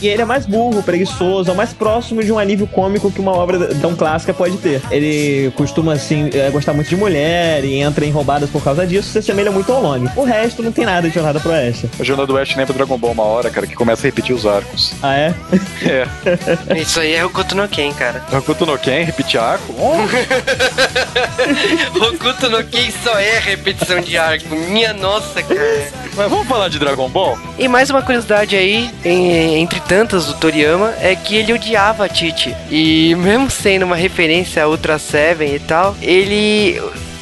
e ele é mais burro, preguiçoso, é o mais próximo de um alívio cômico que uma obra tão clássica pode ter. Ele costuma, assim, é, gostar muito de mulher e entra em roubadas por causa disso, se assemelha muito ao nome. O resto não tem nada de Jornada pro Oeste. A Jornada do Oeste lembra Dragon Ball uma hora, cara, que começa a repetir os arcos. Ah, é? É. Isso aí é o Hokuto no Ken, cara. Hokuto no Ken, repetir arco? Hokuto no Ken só é repetição de arco. Minha nossa, cara. Mas vamos falar de Dragon Ball? E mais uma curiosidade aí, em, entre tantas do Toriyama, é que ele odiava a Titi. E mesmo sendo uma referência a Ultra Seven e tal, ele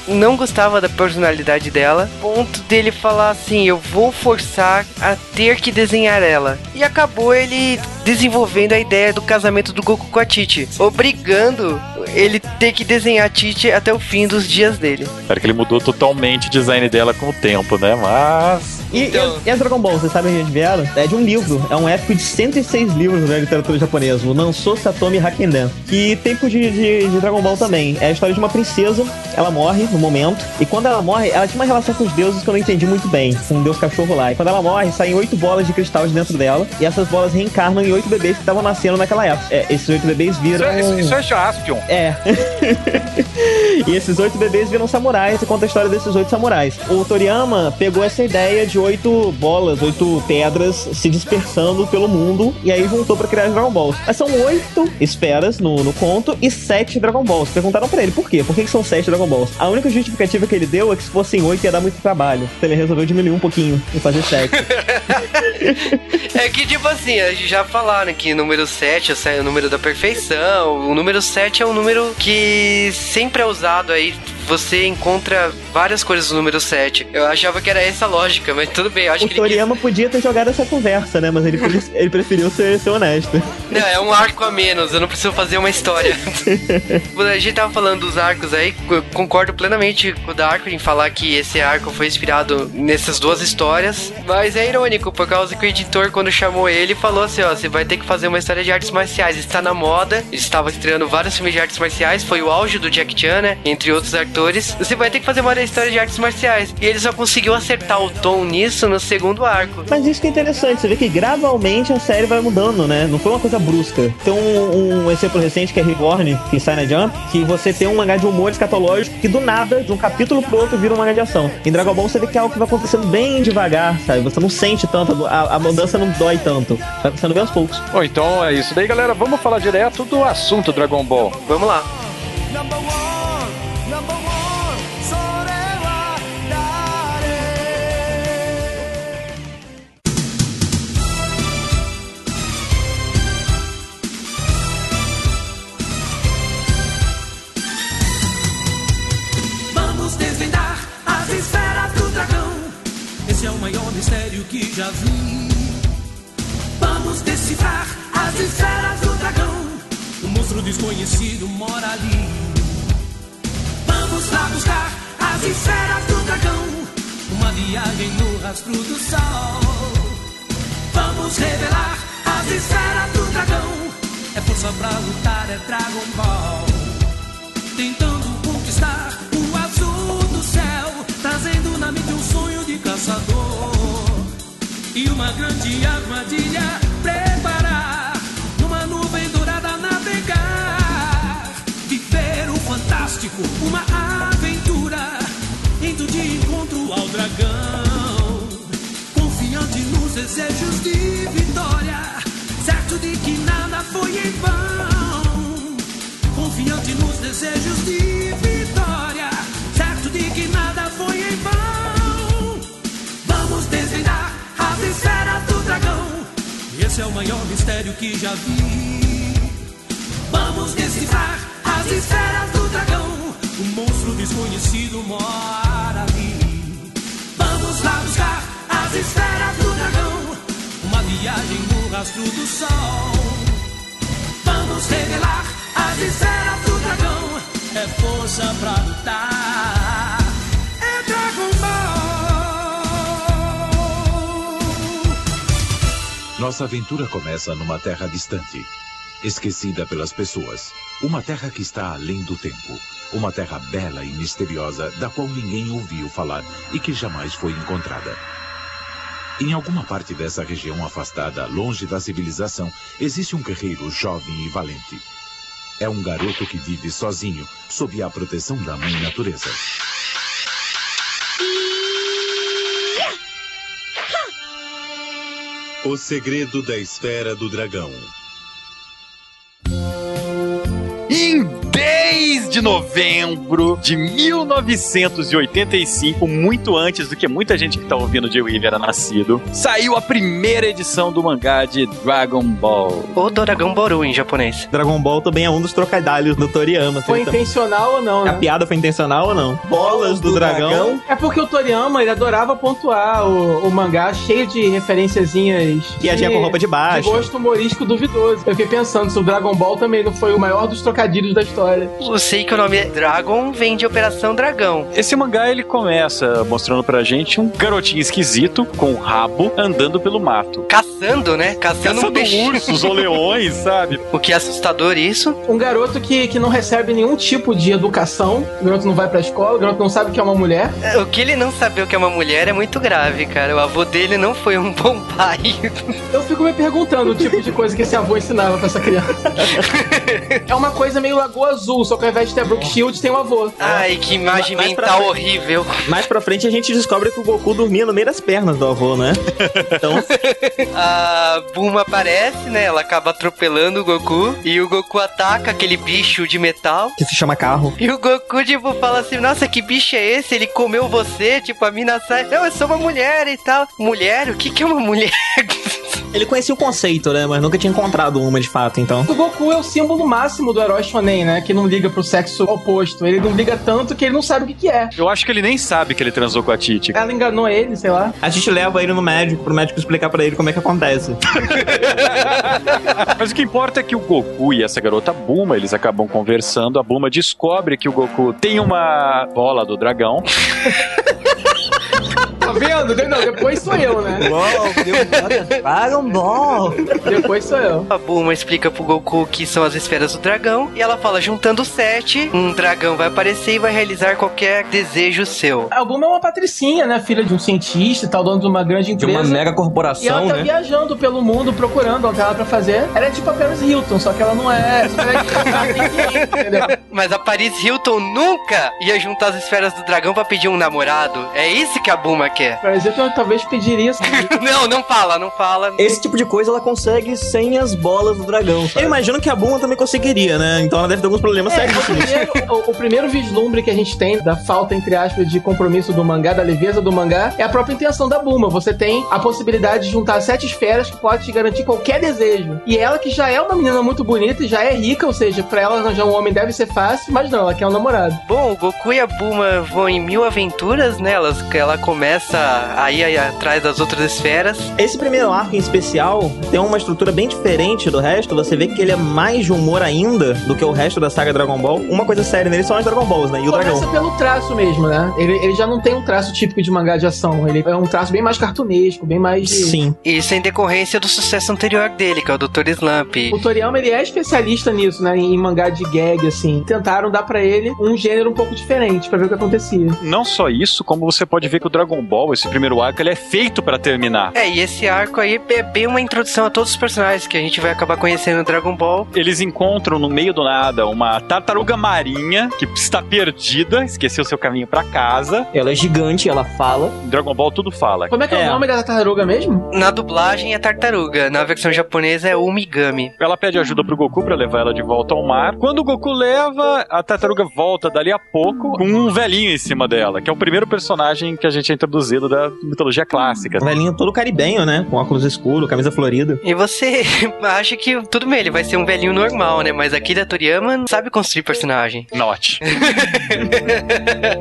não gostava da personalidade dela, ponto dele falar assim: eu vou forçar a ter que desenhar ela. E acabou ele desenvolvendo a ideia do casamento do Goku com a Titi, obrigando ele ter que desenhar a Tite até o fim dos dias dele. Claro que ele mudou totalmente o design dela com o tempo, né? Mas. E, Então- e, e a Dragon Ball, vocês sabem onde vieram? É de um livro, é um épico de 106 livros da literatura japonesa, o Nansou Satomi Hakenden, que tem tipo de, de, de Dragon Ball também. É a história de uma princesa, ela morre no momento, e quando ela morre, ela tinha uma relação com os deuses que eu não entendi muito bem, com um deus cachorro lá. E quando ela morre, saem oito bolas de cristal de dentro dela, e essas bolas reencarnam em oito bebês que estavam nascendo naquela época. É, esses oito bebês Isso viram... é, isso, isso é Jaspion. É. e esses oito bebês viram samurais e conta a história desses oito samurais. O Toriyama pegou essa ideia de oito bolas, oito pedras se dispersando pelo mundo e aí juntou pra criar Dragon Balls. Mas são oito esferas no, no conto e sete Dragon Balls. Perguntaram pra ele por quê? Por que, que são sete Dragon Balls? A única justificativa que ele deu é que se fossem oito ia dar muito trabalho. Então ele resolveu diminuir um pouquinho e fazer sete. É que, tipo assim, a gente já falaram que o número 7 é o número da perfeição. O número 7 é um número que sempre é usado aí. Você encontra várias coisas no número 7. Eu achava que era essa a lógica, mas tudo bem. Eu acho o que ele quis... Toriyama podia ter jogado essa conversa, né? Mas ele, ele preferiu ser, ser honesto. Não, é um arco a menos. Eu não preciso fazer uma história. A gente tava falando dos arcos aí, eu concordo plenamente com o Darko em falar que esse arco foi inspirado nessas duas histórias. Mas é irônico, por causa que o editor, quando chamou ele, falou assim: ó, você vai ter que fazer uma história de artes marciais. Está na moda. Estava estreando vários filmes de artes marciais. Foi o auge do Jack Chan, né? Entre outros atores. Você vai ter que fazer uma história de artes marciais. E ele só conseguiu acertar o tom nisso no segundo arco. Mas isso que é interessante, você vê que gradualmente a série vai mudando, né? Não foi uma coisa brusca. Tem um, um exemplo recente que é Reborn, que sai na Jump, que você tem um mangá de humor escatológico que do nada, de um capítulo pro outro, vira um mangá de ação. Em Dragon Ball você vê que é algo que vai acontecendo bem devagar, sabe? Você não sente tanto, a, a mudança não dói tanto. Vai acontecendo bem aos poucos. Bom, então é isso daí, galera. Vamos falar direto do assunto Dragon Ball. Vamos lá.「Vamos mistério que já vi. Vamos decifrar as esferas do dragão. O monstro desconhecido mora ali. Vamos lá buscar as esferas do dragão. Uma viagem no rastro do sol. Vamos revelar as esferas do dragão. É força pra lutar, é Dragon Ball tentando uma grande armadilha preparar, numa nuvem dourada navegar, viver o fantástico, uma aventura, indo de encontro ao dragão, confiante nos desejos de vitória, certo de que nada foi em vão. Confiante nos desejos de vitória, dragão. Esse é o maior mistério que já vi. Vamos decifrar as esferas do dragão. O monstro desconhecido mora ali. Vamos lá buscar as esferas do dragão. Uma viagem no rastro do sol. Vamos revelar as esferas do dragão. É força pra lutar. Nossa aventura começa numa terra distante, esquecida pelas pessoas. Uma terra que está além do tempo. Uma terra bela e misteriosa da qual ninguém ouviu falar e que jamais foi encontrada. Em alguma parte dessa região afastada, longe da civilização, existe um guerreiro jovem e valente. É um garoto que vive sozinho, sob a proteção da mãe natureza. O segredo da esfera do dragão. De novembro de 1985, muito antes do que muita gente que tá ouvindo de Weave era nascido, saiu a primeira edição do mangá de Dragon Ball. Ou Dragon Boru em japonês. Dragon Ball também é um dos trocadilhos do Toriyama. Foi Você tá- intencional ou não, A né? piada foi intencional ou não? Bolas do, dragão. É porque o Toriyama, ele adorava pontuar o, o mangá cheio de referenciazinhas E a de, tinha com roupa de de baixo. gosto humorístico duvidoso. Eu fiquei pensando se o Dragon Ball também não foi o maior dos trocadilhos da história. Eu que o nome é Dragon vem de Operação Dragão. Esse mangá ele começa mostrando pra gente um garotinho esquisito com um rabo andando pelo mato. Caçando, né? Caçando, um Caçando bicho. ursos ou leões, sabe? O que é assustador isso. Um garoto que, que não recebe nenhum tipo de educação, o garoto não vai pra escola, o garoto não sabe o que é uma mulher. O que ele não saber o que é uma mulher é muito grave, cara. O avô dele não foi um bom pai. Eu fico me perguntando o tipo de coisa que esse avô ensinava pra essa criança. é uma coisa meio Lagoa Azul, só que ao invés Brooke Shields, tem o avô. Ai, que imagem Mais mental frente. horrível. Mais pra frente a gente descobre que o Goku dormia no meio das pernas do avô, né? Então, A Bulma aparece, né? Ela acaba atropelando o Goku. E o Goku ataca aquele bicho de metal. que se chama carro. E o Goku, tipo, fala assim: Nossa, que bicho é esse? Ele comeu você? Tipo, a mina sai: Não, eu sou uma mulher e tal. Mulher? O que, que é uma mulher? Ele conhecia o conceito, né? Mas nunca tinha encontrado uma de fato, então. O Goku é o símbolo máximo do herói shonen, né? Que não liga pro sexo oposto. Ele não liga tanto que ele não sabe o que, que é. Eu acho que ele nem sabe que ele transou com a Titi. Ela enganou ele, sei lá. A gente leva ele no médico, pro médico explicar pra ele como é que acontece. Mas o que importa é que o Goku e essa garota Bulma, eles acabam conversando. A Bulma descobre que o Goku tem uma bola do dragão. Tá vendo? Não, depois sou eu, né? Dragon Ball. Depois sou eu. A Bulma explica pro Goku que são as esferas do dragão. E ela fala: Juntando sete, um dragão vai aparecer e vai realizar qualquer desejo seu. A Bulma é uma patricinha, né? Filha de um cientista e tal, dono de uma grande De empresa. uma mega E ela corporação, tá né? viajando pelo mundo procurando o que ela pra fazer. Ela é tipo a Paris Hilton, só que ela não é. É entendeu? Mas a Paris Hilton nunca ia juntar as esferas do dragão pra pedir um namorado. É isso que a Bulma quer. Paris Hilton talvez pediria isso. não, não fala, não fala. Esse tipo de coisa ela consegue sem as bolas do dragão, Eu sabe? imagino que a Bulma também conseguiria, né? Então ela deve ter alguns problemas É, sérios o, primeiro, o, o primeiro vislumbre que a gente tem da falta, entre aspas, de compromisso do mangá, da leveza do mangá, é a própria intenção da Bulma. Você tem a possibilidade de juntar sete esferas que pode te garantir qualquer desejo. E ela, que já é uma menina muito bonita e já é rica, ou seja, pra ela arranjar um homem deve ser fácil, mas não, ela quer um namorado. Bom, o Goku e a Bulma vão em mil aventuras, né? Elas, ela começa a ir aí atrás das outras esferas. Esse primeiro arco em especial tem uma estrutura bem diferente do resto. Você vê que ele é mais de humor ainda do que o resto da saga Dragon Ball. Uma coisa séria nele são as Dragon Balls, né? E o Começa dragão. pelo traço mesmo, né? Ele, ele já não tem um traço típico de mangá de ação. Ele é um traço bem mais cartunesco, bem mais de... Sim. Isso em decorrência do sucesso anterior dele, que é o Dr. Slump. O Toriyama, ele é especialista nisso, né? Em mangá de gag, assim. Tentaram dar pra ele um gênero um pouco diferente pra ver o que acontecia. Não só isso, como você pode ver que o Dragon Ball, esse primeiro arco, ele é feito pra terminar. É, e esse arco aí é bem uma introdução a todos os personagens que a gente vai acabar conhecendo no Dragon Ball. Eles encontram no meio do nada uma tartaruga marinha que está perdida, esqueceu seu caminho pra casa. Ela é gigante, ela fala. Em Dragon Ball tudo fala. Como é que é, É. o nome da tartaruga mesmo? Na dublagem é tartaruga, na versão japonesa é Umigami. Ela pede ajuda pro Goku pra levar ela de volta ao mar. Quando o Goku leva, a tartaruga volta dali a pouco com um velhinho em cima dela, que é o primeiro personagem que a gente é introduzido da mitologia clássica. Um velhinho todo caribenho, né? Com óculos escuros, camisa florida. E você acha que tudo bem, ele vai ser um velhinho normal, né? Mas aqui da Toriyama não sabe construir personagem. Note.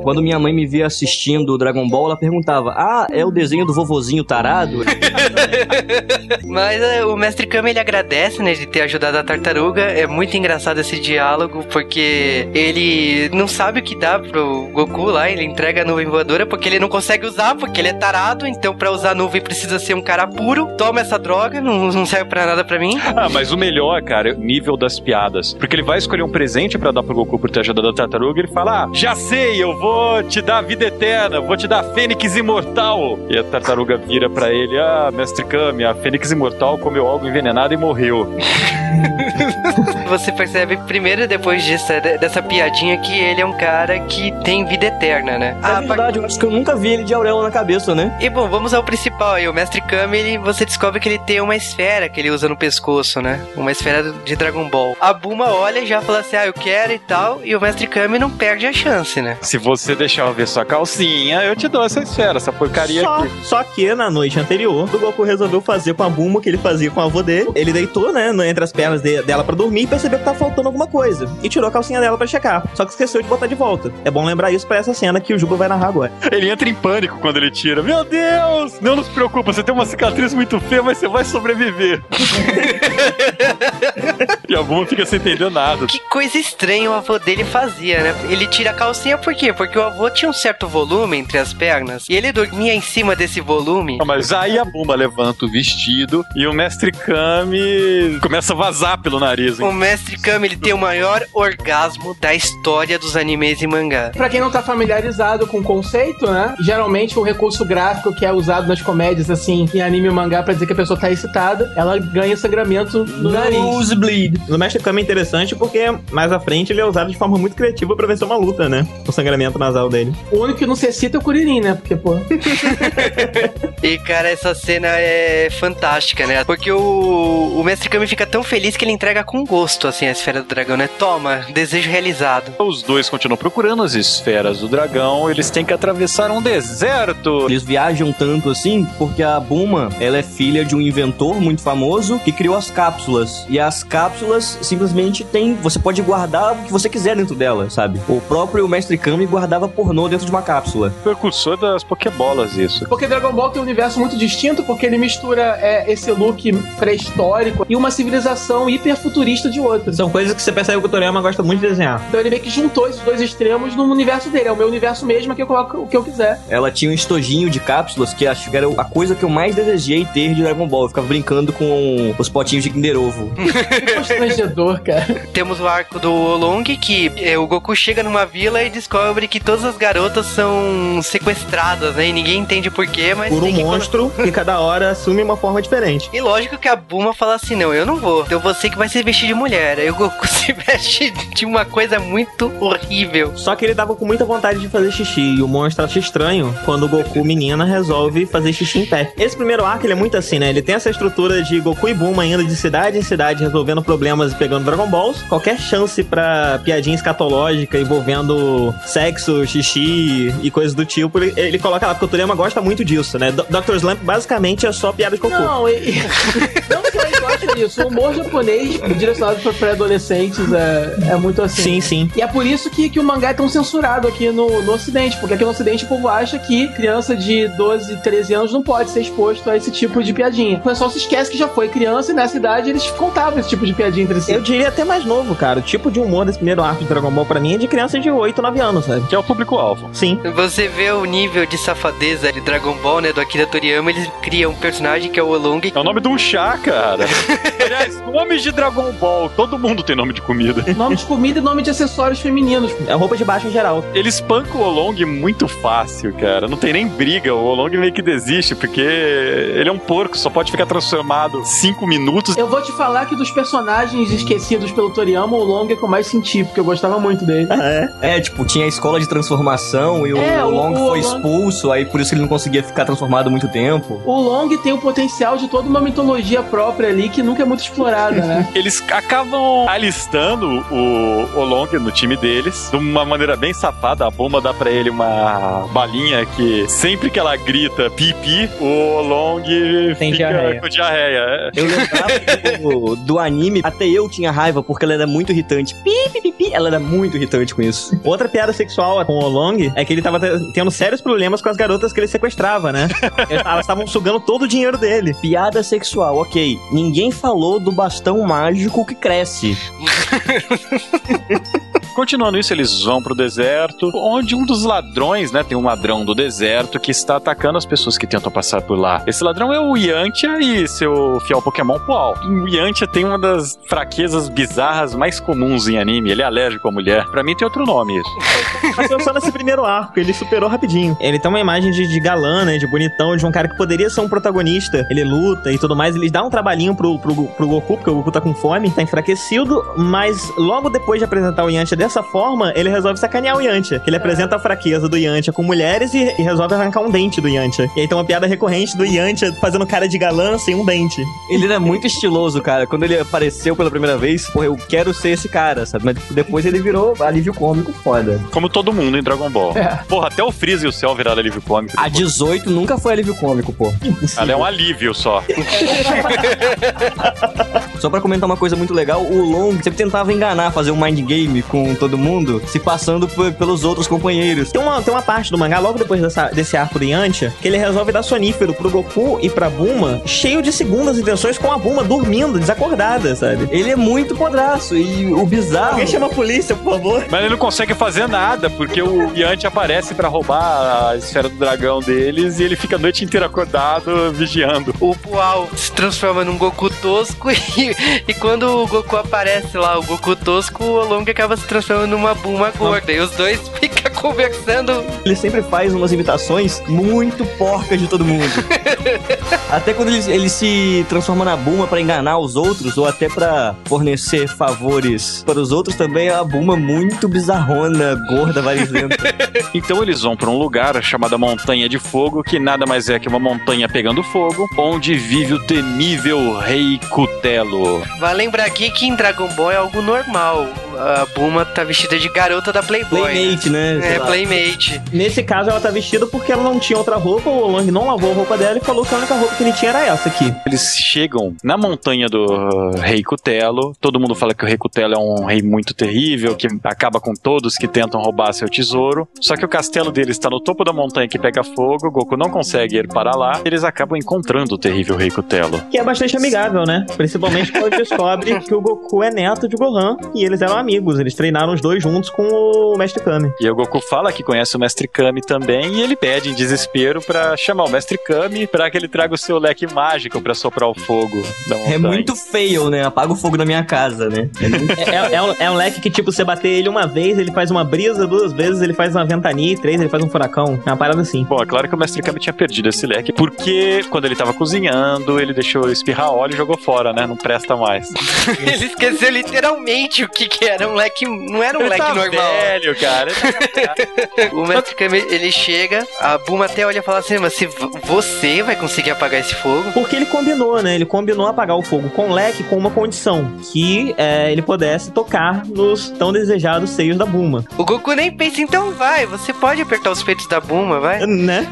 Quando minha mãe me via assistindo o Dragon Ball, ela perguntava: Ah, é o desenho do vovozinho tarado? Mas é, o Mestre Kami ele agradece, né, de ter ajudado a tartaruga. É muito engraçado esse diálogo, porque ele não sabe o que dá pro Goku lá, ele entrega a nuvem voadora porque ele não consegue usar, porque ele é tarado, então pra usar a nuvem precisa ser um cara puro. Toma essa droga, não, não serve pra nada pra mim. Ah, mas o melhor, cara, é o nível das piadas. Porque ele vai escolher um presente pra dar pro Goku por ter ajudado a tartaruga e ele fala: Ah, já sei, eu vou te dar a vida eterna, vou te dar a Fênix Imortal. E a tartaruga vira pra ele: Ah, mestre Kami, a Fênix Imortal comeu algo envenenado e morreu. você percebe primeiro depois disso, de- dessa piadinha que ele é um cara que tem vida eterna, né? É Ah, verdade, eu acho que eu nunca vi ele de auréola na cabeça, né? E bom, vamos ao principal aí. O Mestre Kami, ele, você descobre que ele tem uma esfera que ele usa no pescoço, né? Uma esfera de Dragon Ball. A Buma olha e já fala assim, ah, eu quero e tal. E o Mestre Kami não perde a chance, né? Se você deixar eu ver sua calcinha, eu te dou essa esfera, essa porcaria Só, aqui. só que na noite anterior, o Goku resolveu fazer com a Buma o que ele fazia com o avô dele. Ele deitou, né, entre as pernas de- dela pra dormir e percebeu que tá faltando alguma coisa. E tirou a calcinha dela pra checar. Só que esqueceu de botar de volta. É bom lembrar isso pra essa cena que o Juba vai narrar agora. Ele entra em pânico quando ele tira. Meu Deus! Não nos preocupa, você tem uma cicatriz muito feia, mas você vai sobreviver. e a Buma fica sem entender nada. Que coisa estranha o avô dele fazia, né? Ele tira a calcinha por quê? Porque o avô tinha um certo volume entre as pernas e ele dormia em cima desse volume. Ah, Mas aí a Buma levanta o vestido e o mestre Kami começa a vazar pelo nariz. hein? O Mestre Kami, ele tem o maior orgasmo da história dos animes e mangá. Pra quem não tá familiarizado com o conceito, né? Geralmente o recurso gráfico que é usado nas comédias, assim, em anime e mangá pra dizer que a pessoa tá excitada, ela ganha sangramento no nariz. Nosebleed. No Mestre Kami é interessante porque mais à frente ele é usado de forma muito criativa pra vencer uma luta, né? O sangramento nasal dele. O único que não se excita é o Kuririn, né? Porque, pô. E, cara, essa cena é fantástica, né? Porque o, o Mestre Kami fica tão feliz que ele entrega com gosto, assim, a esfera do dragão, né? Toma, desejo realizado. Os dois continuam procurando as esferas do dragão, eles têm que atravessar um deserto. Eles viajam tanto assim porque a Buma, ela é filha de um inventor muito famoso que criou as cápsulas. E as cápsulas simplesmente tem, você pode guardar o que você quiser dentro dela, sabe? O próprio Mestre Kami guardava pornô dentro de uma cápsula. Precursor das Pokébolas, isso. Porque Dragon Ball tem um universo muito distinto, porque ele mistura é, esse look pré-histórico e uma civilização hiperfuturista de outra. São coisas que você percebe que o Toriyama gosta muito de desenhar. Então ele meio que juntou esses dois extremos no universo dele. É o meu universo mesmo, que eu coloco o que eu quiser. Ela tinha um estojinho de cápsulas que acho que era a coisa que eu mais desejei ter de Dragon Ball. Eu ficava brincando com os potinhos de Kinder Ovo. Que constrangedor, cara. Temos o arco do Olong, que é, o Goku chega numa vila e descobre que todas as garotas são sequestradas, né? E ninguém entende porquê, mas Por um que monstro que cada hora assume uma forma diferente. E lógico que a Buma fala assim: não, eu não vou. Eu vou ser que vai se vestir de mulher. Aí o Goku se veste de uma coisa muito horrível. Só que ele tava com muita vontade de fazer xixi e o monstro acha estranho quando o Goku menina resolve fazer xixi em pé. Esse primeiro arco ele é muito assim, né? Ele tem essa estrutura de Goku e Buma indo de cidade em cidade resolvendo problemas e pegando Dragon Balls. Qualquer chance pra piadinha escatológica envolvendo sexo, xixi e coisas do tipo, ele, ele coloca lá, porque o Toriyama gosta muito disso, né? Do- Dr. Slump basicamente é só piada de cocô. Não, e, não só gosta disso. O humor japonês direcionado para pré-adolescentes é, é muito assim. Sim, sim. E é por isso que, que o mangá é tão censurado aqui no, no Ocidente, porque aqui no Ocidente o povo acha que criança de 12, 13 anos não pode ser exposto a esse tipo de piadinha. O pessoal se esquece que já foi criança e nessa idade eles contavam esse tipo de piadinha entre si. Eu diria até mais novo, cara. O tipo de humor desse primeiro arco de Dragon Ball pra mim é de criança de 8, 9 anos, sabe? Que é o público-alvo. Sim. Você vê o nível de safadeza de Dragon Ball, né? Do Akira Toriyama, eles criam um personagem que é o Olong. É o nome de um chá, cara. Aliás, nomes de Dragon Ball. Todo mundo tem nome de comida. Nome de comida e nome de acessórios femininos. É roupa de baixo em geral. Ele espanca o Olong muito fácil, cara. Não tem nem briga. O Olong meio que desiste, porque ele é um porco, só pode ficar transformado cinco minutos. Eu vou te falar que dos personagens esquecidos pelo Toriyama, o Long é que eu mais senti, porque eu gostava muito dele. É. É, tipo, tinha a escola de transformação e É, o o- Long o foi Long- expulso, aí por isso que ele não conseguia ficar transformado muito tempo. O Long tem o potencial de toda uma mitologia própria ali que nunca é muito explorada, né? Eles acabam alistando o Olong no time deles de uma maneira bem safada. A bomba dá pra ele uma balinha que sempre que ela grita pipi, o Olong Tem fica diarreia. com diarreia. É. Eu lembrava do, do anime, até eu tinha raiva porque ela era muito irritante. Pi, pi, pi, pi. Ela era muito irritante com isso. Outra piada sexual com o Long é que ele tava te- tendo sérios problemas com as garotas que ele sequestrava, né? Elas estavam sugando todo o dinheiro dele. Piada sexual, ok. Ninguém falou do bastão mágico que cresce. Continuando isso, eles vão pro deserto, onde um dos ladrões, né, tem um ladrão do deserto que está atacando as pessoas que tentam passar por lá. Esse ladrão é o Yantia e seu fiel Pokémon Poal. O Yantia tem uma das fraquezas bizarras mais comuns em anime. Ele é alérgico à mulher. Pra mim tem outro nome isso. Mas foi só nesse primeiro arco, ele superou rapidinho. Ele tem uma imagem de, de galã, né? De bonitão, de um cara que poderia ser um protagonista. Ele luta e tudo mais. Ele dá um trabalhinho pro, pro, pro Goku, porque o Goku tá com fome, tá enfraquecido. Mas logo depois de apresentar o Yantia dessa forma, ele resolve sacanear o Yantia. Que ele apresenta a fraqueza do Yantia com mulheres e, e resolve arrancar um dente do Yantia. E aí tem uma piada recorrente do Yantia fazendo cara de galã sem um dente. Ele era muito estiloso, cara. Quando ele apareceu pela primeira vez, pô, eu quero ser esse cara, sabe? Mas depois ele virou alívio cômico foda. Como todo mundo em Dragon Ball. É. Porra, até o Freeza e o Cell viraram alívio cômico. A 18 nunca foi alívio cômico, pô. Ela é um alívio só. Só pra comentar uma coisa muito legal, o Long sempre tentava enganar, fazer um mind game com todo mundo, se passando por- pelos outros companheiros. Tem uma, tem uma parte do mangá, logo depois dessa- desse arco do Yantia, que ele resolve dar sonífero pro Goku e pra Buma, cheio de segundas intenções, com a Buma dormindo, desacordada, sabe? Ele é muito podraço e o bizarro. Alguém chama a polícia, por favor. Mas ele não consegue fazer nada, porque o Yanti aparece pra roubar a esfera do dragão deles e ele fica a noite inteira acordado, vigiando. O Pual se transforma num Goku tosco e, e quando o Goku aparece lá, o Goku tosco, o Long acaba se transformando numa Buma gorda. E os dois ficam conversando. Ele sempre faz umas imitações muito porcas de todo mundo. até quando ele, ele se transforma na Buma pra enganar os outros, ou até pra fornecer favores para os outros, também é a Buma muito bizarrona, gorda, varizenta. Então eles vão pra um lugar chamado Montanha de Fogo, que nada mais é que uma montanha pegando fogo, onde vive o temível Rei Cutelo. Vai lembrar aqui que em Dragon Ball é algo normal. A Buma tá vestida de garota da Playboy. Playmate, né? Sei É, lá. Playmate. Nesse caso, ela tá vestida porque ela não tinha outra roupa, o Long não lavou a roupa dela e falou que a única roupa que ele tinha era essa aqui. Eles chegam na montanha do uh, Rei Cutelo. Todo mundo fala que o Rei Cutelo é um rei muito terrível, que acaba com todos que tentam roubar seu tesouro. Só que o castelo dele está no topo da montanha que pega fogo, o Goku não consegue ir para lá. Eles acabam encontrando o terrível Rei Cutelo. Que é bastante amigável, né? Principalmente quando descobre que o Goku é neto de Gohan e eles eram amigos. Eles treinaram os dois juntos com o Mestre Kami. E o Goku fala que conhece o Mestre Kami também e ele pede em desespero para chamar o Mestre Kami para que ele traga o seu leque mágico para soprar o fogo. É muito fail, né? Apaga o fogo da minha casa, né? É É, é- é um, é um leque que, tipo, você bater ele uma vez, ele faz uma brisa, duas vezes ele faz uma ventania, três ele faz um furacão. É uma parada assim. Bom, é claro que o Mestre Kami tinha perdido esse leque, porque quando ele tava cozinhando, ele deixou espirrar óleo e jogou fora, né? Não presta mais. Ele esqueceu literalmente o que que era um leque. Não era um ele leque tá normal. velho, cara. O Mestre Kami, ele chega, a Buma até olha e fala assim, mas se você vai conseguir apagar esse fogo? Porque ele combinou, né? Ele combinou apagar o fogo com o leque com uma condição: que é, ele pudesse tocar nos tão desejados seios da Buma. O Goku nem pensa, então vai, você pode apertar os peitos da Buma, vai? Né?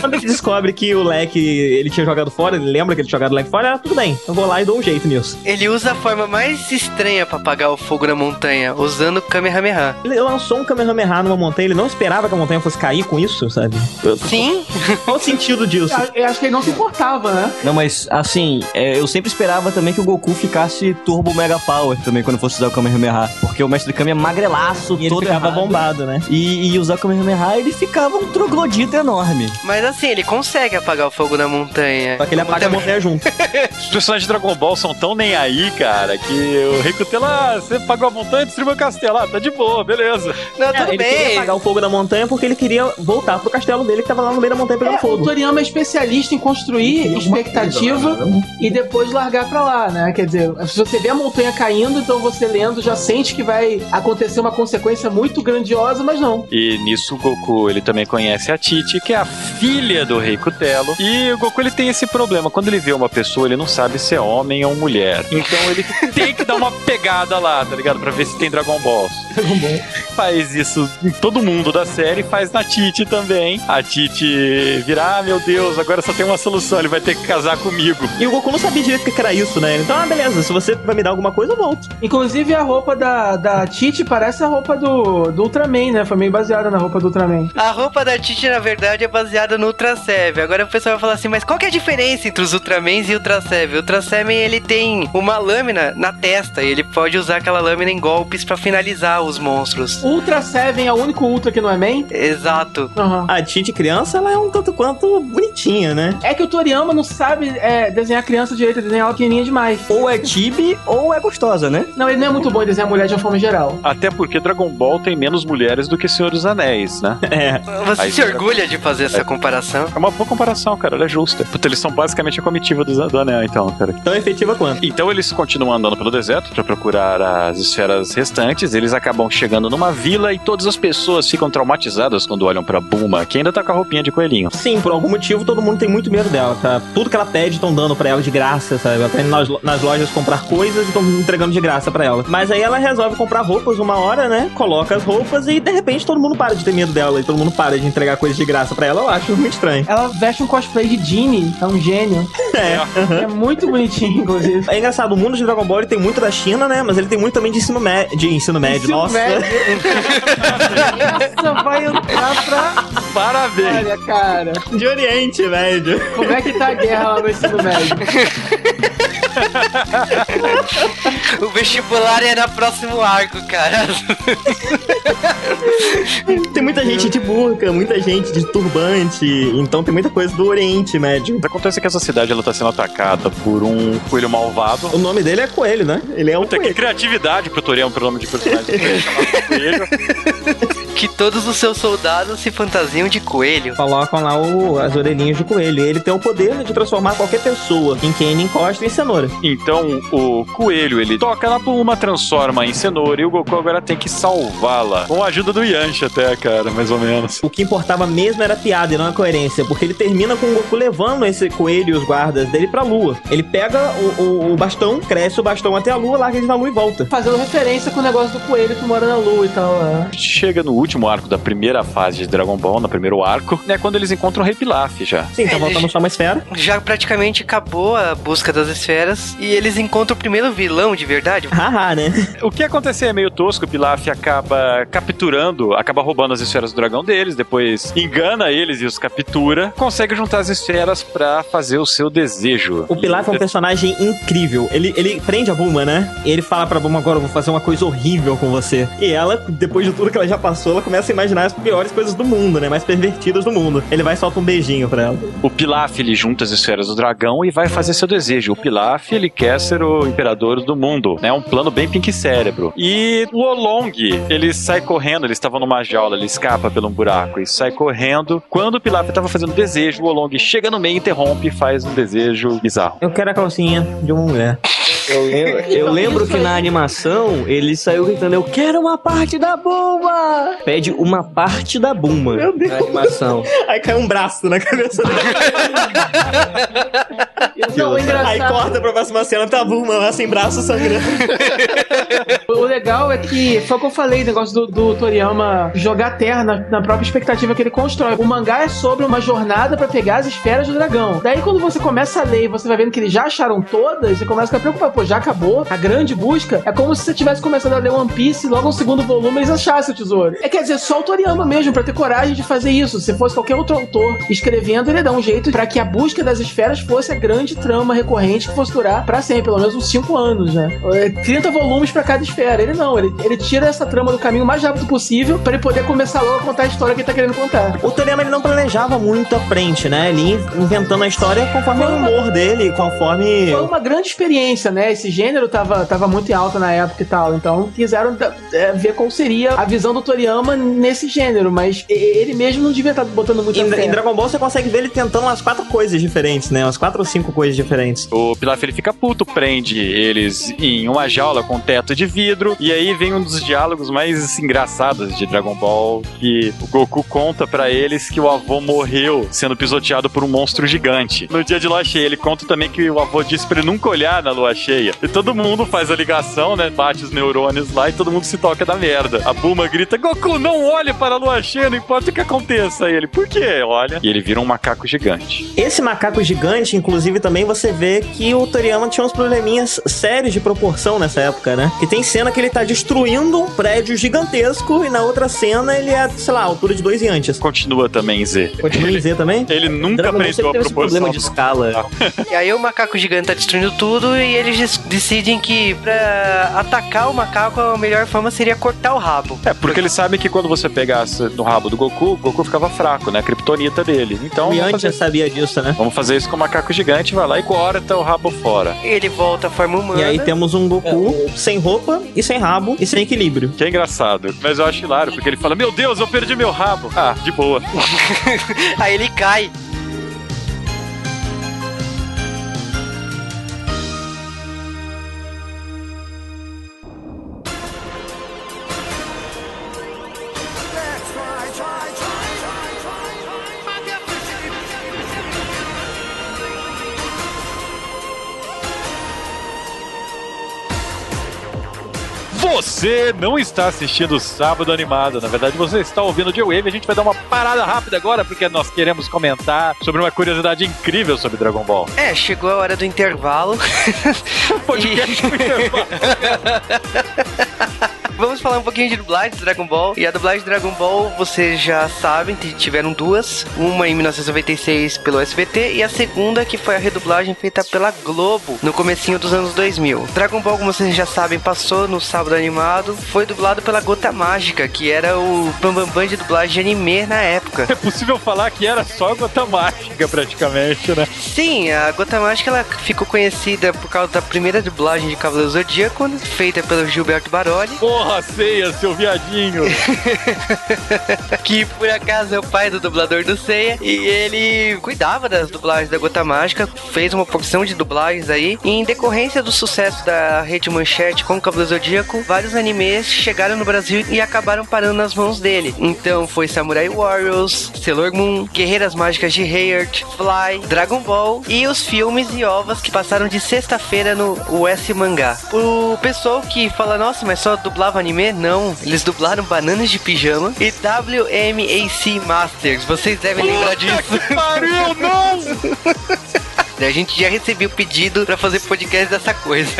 Quando ele descobre que o leque ele tinha jogado fora, ele lembra que ele tinha jogado o leque fora, ah, tudo bem, eu vou lá e dou um jeito nisso. Ele usa a forma mais estranha pra apagar o fogo na montanha, usando o Kamehameha. Ele lançou um Kamehameha numa montanha, ele não esperava que a montanha fosse cair com isso, sabe? Sim, Qual o sentido disso? Eu- Eu acho que ele não se importava, né? Não, mas assim, é, eu sempre esperava também que o Goku ficasse Turbo Mega Power também quando fosse usar o Kamehameha. Porque o Mestre Kami é magrelaço, E ele todo ficava errado. bombado, né? E, e usar o Kamehameha, ele ficava um troglodita enorme. mas assim, ele consegue apagar o fogo na montanha. Só que ele apaga a montanha junto. Os personagens de Dragon Ball são tão nem aí, cara, que o Rei Cutelo, ah, você pagou a montanha e destruiu o castelo. Ah, tá de boa, beleza. Não, É, tudo ele queria bem. apagar o fogo da montanha porque ele queria voltar pro castelo dele que tava lá no meio da montanha pegando É, o fogo. Toriyama é especialista em construir expectativa e depois largar pra lá, né? Quer dizer, se você vê a montanha caindo, então você lendo já sente que vai acontecer uma consequência muito grandiosa, mas não. E nisso o Goku, ele também conhece a Titi, que é a filha do Rei Cutelo. E o Goku, ele tem esse problema. Quando ele vê uma pessoa, ele não sabe se é homem ou mulher. Então ele tem que dar uma pegada lá, tá ligado? Pra ver se tem Dragon Balls. Faz isso em todo mundo da série, faz na Titi também. A Titi vira, ah, meu Deus, agora só tem uma solução, ele vai ter que casar comigo. E o Goku não sabia direito o que era isso, né? Então, ah, beleza, se você vai me dar alguma coisa, eu volto. Inclusive a roupa da, da Titi parece a roupa do, do Ultraman, né? Foi meio baseada na roupa do Ultraman. A roupa da Titi, na verdade, é baseada no Ultra Seven. Agora o pessoal vai falar assim, mas qual que é a diferença entre os Ultramans e o Ultra Seven? O Ultra Seven, ele tem uma lâmina na testa e ele pode usar aquela lâmina em golpes pra finalizar os monstros. Ultra Seven é o único Ultra que não é main? Exato. Aham. A Titi criança, ela é um tanto quanto bonitinha, né? É que o Toriyama não sabe é, desenhar criança direito, desenhar ela pequenininha demais. Ou é tibi ou é gostosa, né? Não, ele não é muito bom em desenhar mulher de uma forma geral. Até porque Dragon Ball tem menos mulheres do que Senhor dos Anéis, né? É. Você Aí se orgulha de fazer essa comparação? É uma boa comparação, cara. Ela é justa. Puta, eles são basicamente a comitiva do, do Anel, então, cara. Tão efetiva quanto. Então eles continuam andando pelo deserto para procurar as esferas restantes. Eles acabam chegando numa vila e todas as pessoas ficam traumatizadas quando olham pra Buma, que ainda tá com a roupinha de coelhinho. Sim, por algum motivo todo mundo tem muito medo dela, tá? Tudo que ela pede estão dando pra ela de graça, sabe? Ela tá indo nas, nas lojas comprar coisas e estão entregando de graça pra ela. Mas aí ela resolve comprar roupas uma hora, né? Coloca as roupas e de repente todo mundo para de ter medo dela e todo mundo para de entregar coisas de graça pra ela. Eu acho muito estranho. Ela veste um cosplay de Genie, é um gênio. É. É muito bonitinho, inclusive. É engraçado, o mundo de Dragon Ball ele tem muito da China, né? Mas ele tem muito também de ensino, de ensino médio. Ensino Nossa. médio. Essa vai entrar pra. Parabéns! Olha, cara. De Oriente Médio. Como é que tá a guerra lá no ensino médio? O vestibular é no próximo arco, cara. Tem muita gente de burca, muita gente de turbante. Então tem muita coisa do Oriente Médio. Acontece que essa cidade ela tá sendo atacada por um coelho malvado. O nome dele é Coelho, né? Ele é um Puta, que coelho. criatividade pro Toriel, pelo nome de personagem. Coelho. que todos os seus soldados se fantasiam de coelho. Colocam lá o- as orelhinhas de coelho. E ele tem o poder de transformar qualquer pessoa em quem ele encosta em cenoura. Então o coelho ele toca na Buma, transforma em cenoura e o Goku agora tem que salvá-la. Com a ajuda do Yanshi até, cara, mais ou menos. O que importava mesmo era a piada e não a coerência, porque ele termina com o Goku levando esse coelho e os guardas dele pra lua. Ele pega o, o- o bastão, cresce o bastão até a lua, larga ele na lua e volta. Fazendo referência com o negócio do coelho que mora na lua e tal. é. Chega no último arco da primeira fase de Dragon Ball, no primeiro arco, né? Quando eles encontram o Rei Pilaf já. Sim, tá É, voltando ele- só uma esfera. Já praticamente acabou a busca das esferas e eles encontram o primeiro vilão de verdade. Haha, né? O que acontecer é meio tosco, o Pilaf acaba capturando, acaba roubando as esferas do dragão deles, depois engana eles e os captura, consegue juntar as esferas pra fazer o seu desejo. O Pilaf é um personagem incrível. Ele, ele prende a Bulma, né? E ele fala pra Bulma agora, eu vou fazer uma coisa horrível com você. E ela, depois de tudo que ela já passou, ela começa a imaginar as piores coisas do mundo, né? Mais pervertidas do mundo. Ele vai e solta um beijinho pra ela. O Pilaf, ele junta as esferas do dragão e vai fazer seu desejo. O Pilaf, ele quer ser o imperador do mundo, né? Um plano bem pink cérebro. E o Olong, ele sai correndo, eles estavam numa jaula, ele escapa pelo um buraco e sai correndo. Quando o Pilaf estava fazendo desejo, o Olong chega no meio, interrompe e faz um desejo bizarro. Eu quero a calcinha de uma mulher. Eu lembro, eu lembro que na animação ele saiu gritando: Eu quero uma parte da Buma! Pede uma parte da Buma Meu Deus. na animação. Aí cai um braço na cabeça dele. Não, o Aí engraçado. corta pra próxima cena, tá a Bulma lá sem braço sangrando. O legal é que foi o que eu falei, o negócio do, do Toriyama jogar terra na, na própria expectativa que ele constrói. O mangá é sobre uma jornada pra pegar as esferas do dragão. Daí quando você começa a ler e você vai vendo que eles já acharam todas, você começa a ficar preocupado. Pô, já acabou a grande busca? É como se você tivesse começado a ler One Piece e logo no segundo volume eles achassem o tesouro. É quer dizer, só o Toriyama mesmo pra ter coragem de fazer isso. Se fosse qualquer outro autor escrevendo, ele ia dar um jeito pra que a busca das esferas fosse a grande trama recorrente que fosse durar pra sempre, pelo menos uns 5 anos, né? É, 30 volumes pra cada esfera. Ele não, ele, ele tira essa trama do caminho o mais rápido possível pra ele poder começar logo a contar a história que ele tá querendo contar. O Toriyama ele não planejava muito à frente, né? Ele inventando a história conforme o humor dele, conforme. Foi uma grande experiência, né? Esse gênero tava, tava muito em alta na época e tal. Então quiseram é, ver qual seria a visão do Toriyama nesse gênero, mas ele mesmo não devia estar botando muita Em, em Dragon Ball você consegue ver ele tentando umas quatro coisas diferentes, né? Umas quatro ou cinco coisas diferentes. O Pilaf ele fica puto, prende eles em uma jaula com teto de vidro, e aí vem um dos diálogos mais engraçados de Dragon Ball, que o Goku conta pra eles que o avô morreu sendo pisoteado por um monstro gigante. No dia de lua cheia, ele conta também que o avô disse pra ele nunca olhar na lua cheia. E todo mundo faz a ligação, né? Bate os neurônios lá e todo mundo se toca da merda. A Bulma grita: Goku, não olhe para a lua cheia, não importa o que aconteça. E ele, por quê? Olha. E ele vira um macaco gigante. Esse macaco gigante, inclusive, também você vê que o Toriyama tinha uns probleminhas sérios de proporção nessa época, né? Que tem cena que ele tá destruindo um prédio gigantesco e na outra cena ele é, sei lá, a altura de dois Yantis. Continua também, Z. Continua em Z também? Ele nunca Dragon aprendeu a proporção. problema de escala. E aí o macaco gigante tá destruindo tudo e eles eles decidem que pra atacar o macaco a melhor forma seria cortar o rabo. É, porque eles sabem que quando você pegasse no rabo do Goku, o Goku ficava fraco, né? A kryptonita dele. Então, vamos Yantia fazer, sabia disso, né? vamos fazer isso com o macaco gigante, vai lá e corta o rabo fora. Ele volta à forma humana. E aí temos um Goku sem roupa e sem rabo e sem equilíbrio. Que é engraçado, mas eu acho hilário, porque ele fala: Meu Deus, eu perdi meu rabo. Ah, de boa. Aí ele cai. Você não está assistindo o Sábado Animado. Na verdade, você está ouvindo o J-Wave. A gente vai dar uma parada rápida agora, porque nós queremos comentar sobre uma curiosidade incrível sobre Dragon Ball. É, chegou a hora do intervalo. Podcast no intervalo. Vamos falar um pouquinho de dublagem de Dragon Ball. E a dublagem de Dragon Ball, vocês já sabem, tiveram duas. Uma em 1996 pelo SBT e a segunda que foi a redublagem feita pela Globo no comecinho dos anos 2000. Dragon Ball, como vocês já sabem, passou no sábado animado. Foi dublado pela Gota Mágica, que era o bambambam de dublagem de anime na época. É possível falar que era só gota mágica, praticamente, né? Sim, a Gota Mágica ela ficou conhecida por causa da primeira dublagem de Cavaleiro Zodíaco, feita pelo Gilberto Baroli. Porra, ceia, seu viadinho. que por acaso é o pai do dublador do Seiya, e ele cuidava das dublagens da Gota Mágica, fez uma porção de dublagens aí, e em decorrência do sucesso da Rede Manchete com o Cavaleiro Zodíaco, vários animes chegaram no Brasil e acabaram parando nas mãos dele. Então foi Samurai Warriors, Sailor Moon, Guerreiras Mágicas de Heart, Fly, Dragon Ball e os filmes e ovas que passaram de sexta-feira no US Mangá. O pessoal que fala, nossa, mas só dublava anime? Não, eles dublaram Bananas de Pijama e WMAC Masters. Vocês devem lembrar disso. Pariu, não! A gente já recebeu o pedido pra fazer podcast dessa coisa.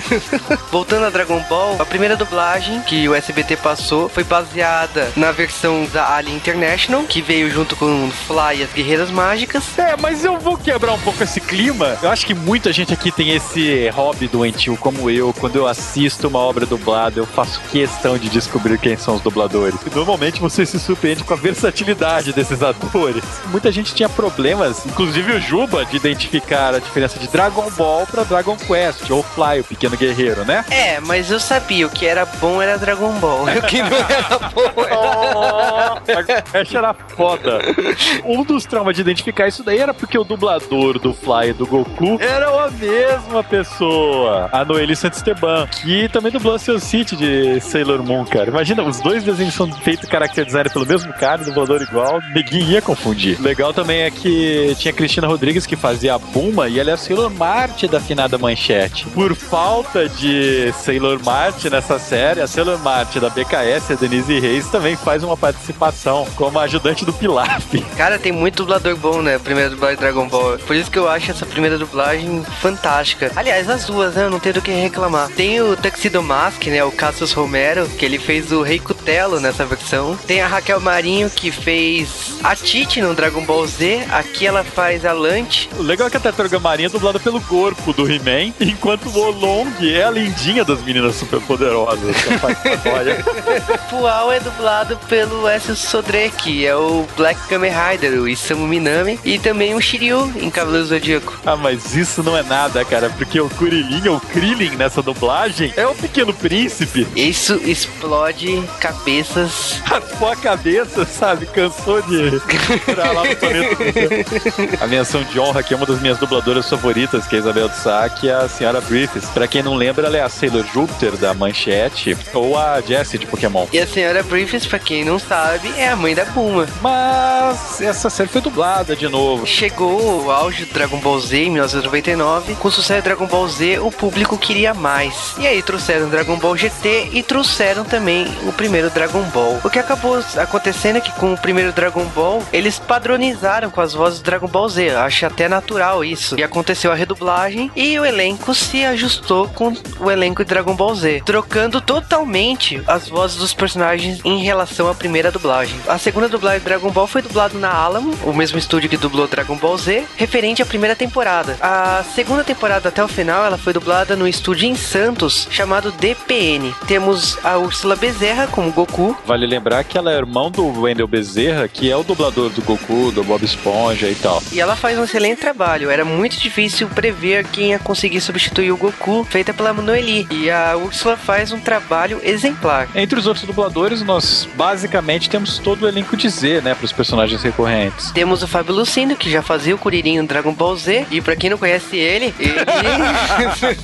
Voltando a Dragon Ball, a primeira dublagem que o SBT passou foi baseada na versão da Alien International, que veio junto com Fly e as Guerreiras Mágicas. É, mas eu vou quebrar um pouco esse clima. Eu acho que muita gente aqui tem esse hobby doentio como eu. Quando eu assisto uma obra dublada, eu faço questão de descobrir quem são os dubladores. E normalmente você se surpreende com a versatilidade desses atores. Muita gente tinha problemas, inclusive o Juba, de identificar a diferença de Dragon Ball pra Dragon Quest, ou Fly, o pequeno guerreiro, né? É, mas eu sabia, o que era bom era Dragon Ball. O que não era bom era... Essa era foda. Um dos traumas de identificar isso daí era porque o dublador do Fly e do Goku eram a mesma pessoa. A Noeli Santisteban, que também dublou seu City de Sailor Moon, cara. Imagina, os dois desenhos são feitos character design pelo mesmo cara, dublador igual, ninguém ia confundir. Legal também é que tinha a Cristina Rodrigues que fazia a Buma e ela é a Sailor Marte da finada manchete. Por falta de Sailor Marte nessa série, a Sailor Marte da BKS, a Denise Reis, também faz uma participação como ajudante do Pilaf. Cara, tem muito dublador bom, né? Primeira dublagem de Dragon Ball. Por isso que eu acho essa primeira dublagem fantástica. Aliás, as duas, né? Eu não tenho do que reclamar. Tem o Tuxedo Mask, né? O Cassius Romero, que ele fez o Rei Nessa versão. Tem a Raquel Marinho, que fez a Tite no Dragon Ball Z. Aqui ela faz a Lante. O legal é que a Tartaruga Marinha é dublada pelo corpo do He-Man, enquanto o Olong é a lindinha das meninas superpoderosas. Pual é dublado pelo S. Sodre, que é o Black Kamen Rider, o Isamu Minami. E também o Shiryu em Cavaleiro Zodíaco. ah, mas isso não é nada, cara, porque o Kuririn ou Krillin nessa dublagem é o pequeno príncipe. Isso explode cabeças Raspou a cabeça, sabe? Cansou de entrar lá no planeta. A menção de honra aqui é uma das minhas dubladoras favoritas, que é a Isabel de Sá, que é a Senhora Griffiths. Pra quem não lembra, ela é a Sailor Júpiter da Manchete, ou a Jessie de Pokémon. E a senhora Briefs, pra quem não sabe, é a mãe da Bulma. Mas essa série foi dublada de novo. Chegou o auge do Dragon Ball Z em 1999. Com o sucesso do Dragon Ball Z, o público queria mais. E aí trouxeram Dragon Ball GT e trouxeram também o primeiro primeiro Dragon Ball. O que acabou acontecendo é que com o primeiro Dragon Ball, eles padronizaram com as vozes do Dragon Ball Z. Acho até natural isso. E aconteceu a redublagem e o elenco se ajustou com o elenco de Dragon Ball Z, trocando totalmente as vozes dos personagens em relação à primeira dublagem. A segunda dublagem de Dragon Ball foi dublado na Alamo, o mesmo estúdio que dublou Dragon Ball Z, referente à primeira temporada. A segunda temporada até o final, ela foi dublada no estúdio em Santos, chamado DPN. Temos a Úrsula Bezerra como Goku. Vale lembrar que ela é irmão do Wendel Bezerra, que é o dublador do Goku, do Bob Esponja e tal. E ela faz um excelente trabalho. Era muito difícil prever quem ia conseguir substituir o Goku, feita pela Noeli. E a Úrsula faz um trabalho exemplar. Entre os outros dubladores, nós basicamente temos todo o elenco de Z, né, para os personagens recorrentes. Temos o Fábio Lucindo, que já fazia o Kuririn no Dragon Ball Z. E pra quem não conhece ele, ele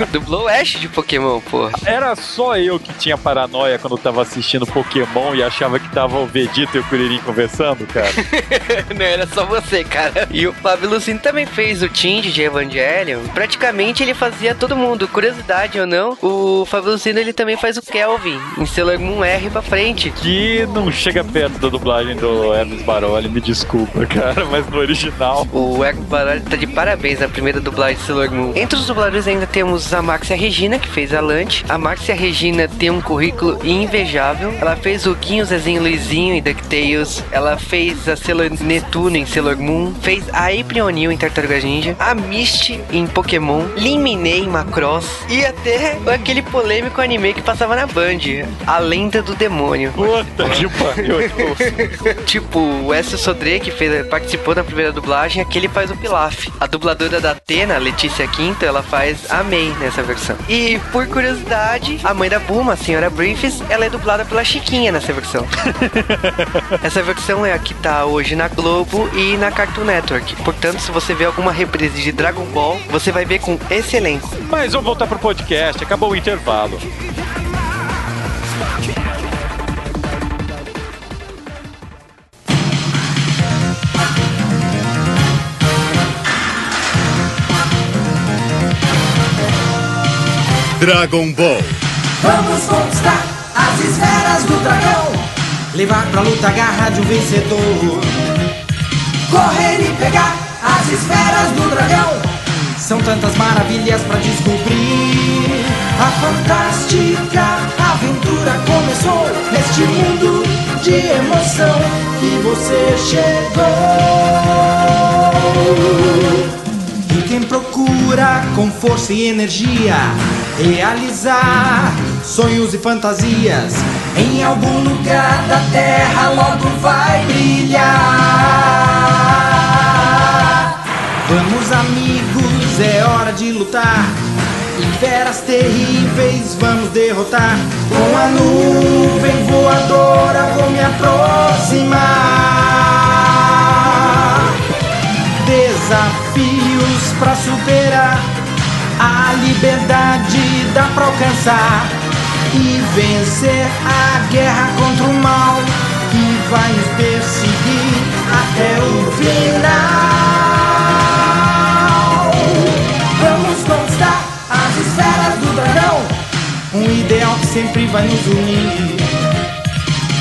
dublou o Ash de Pokémon, porra. Era só eu que tinha paranoia quando tava assistindo Pokémon e achava que tava o Vegeta e o Kuririn conversando, cara. não era só você, cara. E o Fábio Lucindo também fez o Tindy de Evangelion. Praticamente ele fazia todo mundo. Curiosidade ou não, o Fábio Lucindo ele também faz o Kelvin em Sailor Moon R pra frente. Que não chega perto da dublagem do Hermes Baroli, me desculpa, cara, mas no original. O Hermes Baroli tá de parabéns na primeira dublagem de Sailor Moon. Entre os dubladores ainda temos a Maxia Regina, que fez a Lante. A Maxia Regina tem um currículo invejável. Ela fez o Guinho, Zezinho, Luizinho em DuckTales. Ela fez a Sailor Netuno em Sailor Moon. Fez a April O'Neil em Tartarugas Ninja. A Misty em Pokémon. Liminei em Macross. E até aquele polêmico anime que passava na Band. A Lenda do Demônio. Puta que pariu. tipo, o Écio Sodré, que fez, participou da primeira dublagem, aqui ele faz o Pilaf. A dubladora da Atena, Letícia Quinto, ela faz a May nessa versão. E, por curiosidade, a mãe da Buma, a senhora Briefs, ela é dublada pela Chiquinha nessa versão. Essa versão é a que tá hoje na Globo e na Cartoon Network. Portanto, se você vê alguma reprise de Dragon Ball, você vai ver com esse elenco. Mas vamos voltar pro podcast, acabou o intervalo. Dragon Ball. Vamos conquistar as esferas do dragão. Levar pra luta a garra de um vencedor. Correr e pegar as esferas do dragão. São tantas maravilhas pra descobrir. A fantástica aventura começou neste mundo de emoção que você chegou. E quem procura com força e energia realizar sonhos e fantasias em algum lugar da terra logo vai brilhar. Vamos, amigos, é hora de lutar. E feras terríveis vamos derrotar. Com a nuvem voadora vou me aproximar. Desafios pra superar. A liberdade dá pra alcançar e vencer a guerra contra o mal que vai nos perseguir até o final. Vamos conquistar as esferas do dragão, um ideal que sempre vai nos unir.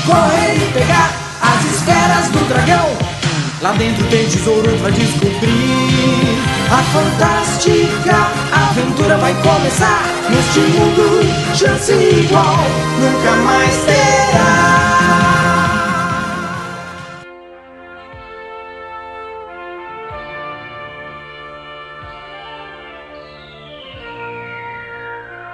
Correr e pegar as esferas do dragão. Lá dentro tem tesouro pra descobrir. A fantástica aventura vai começar. Neste mundo, chance igual nunca mais terá.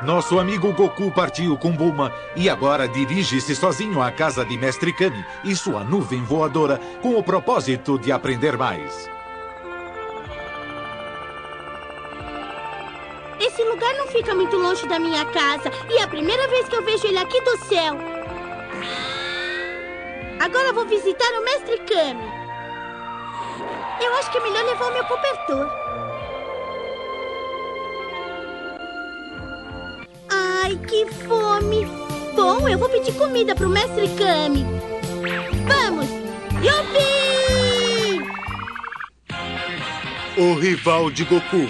Nosso amigo Goku partiu com Bulma e agora dirige-se sozinho à casa de Mestre Kami e sua nuvem voadora com o propósito de aprender mais. Esse lugar não fica muito longe da minha casa e é a primeira vez que eu vejo ele aqui do céu. Agora vou visitar o Mestre Kami. Eu acho que é melhor levar o meu cobertor. Ai, que fome! Bom, eu vou pedir comida pro Mestre Kami. Vamos! Yupi! O rival de Goku.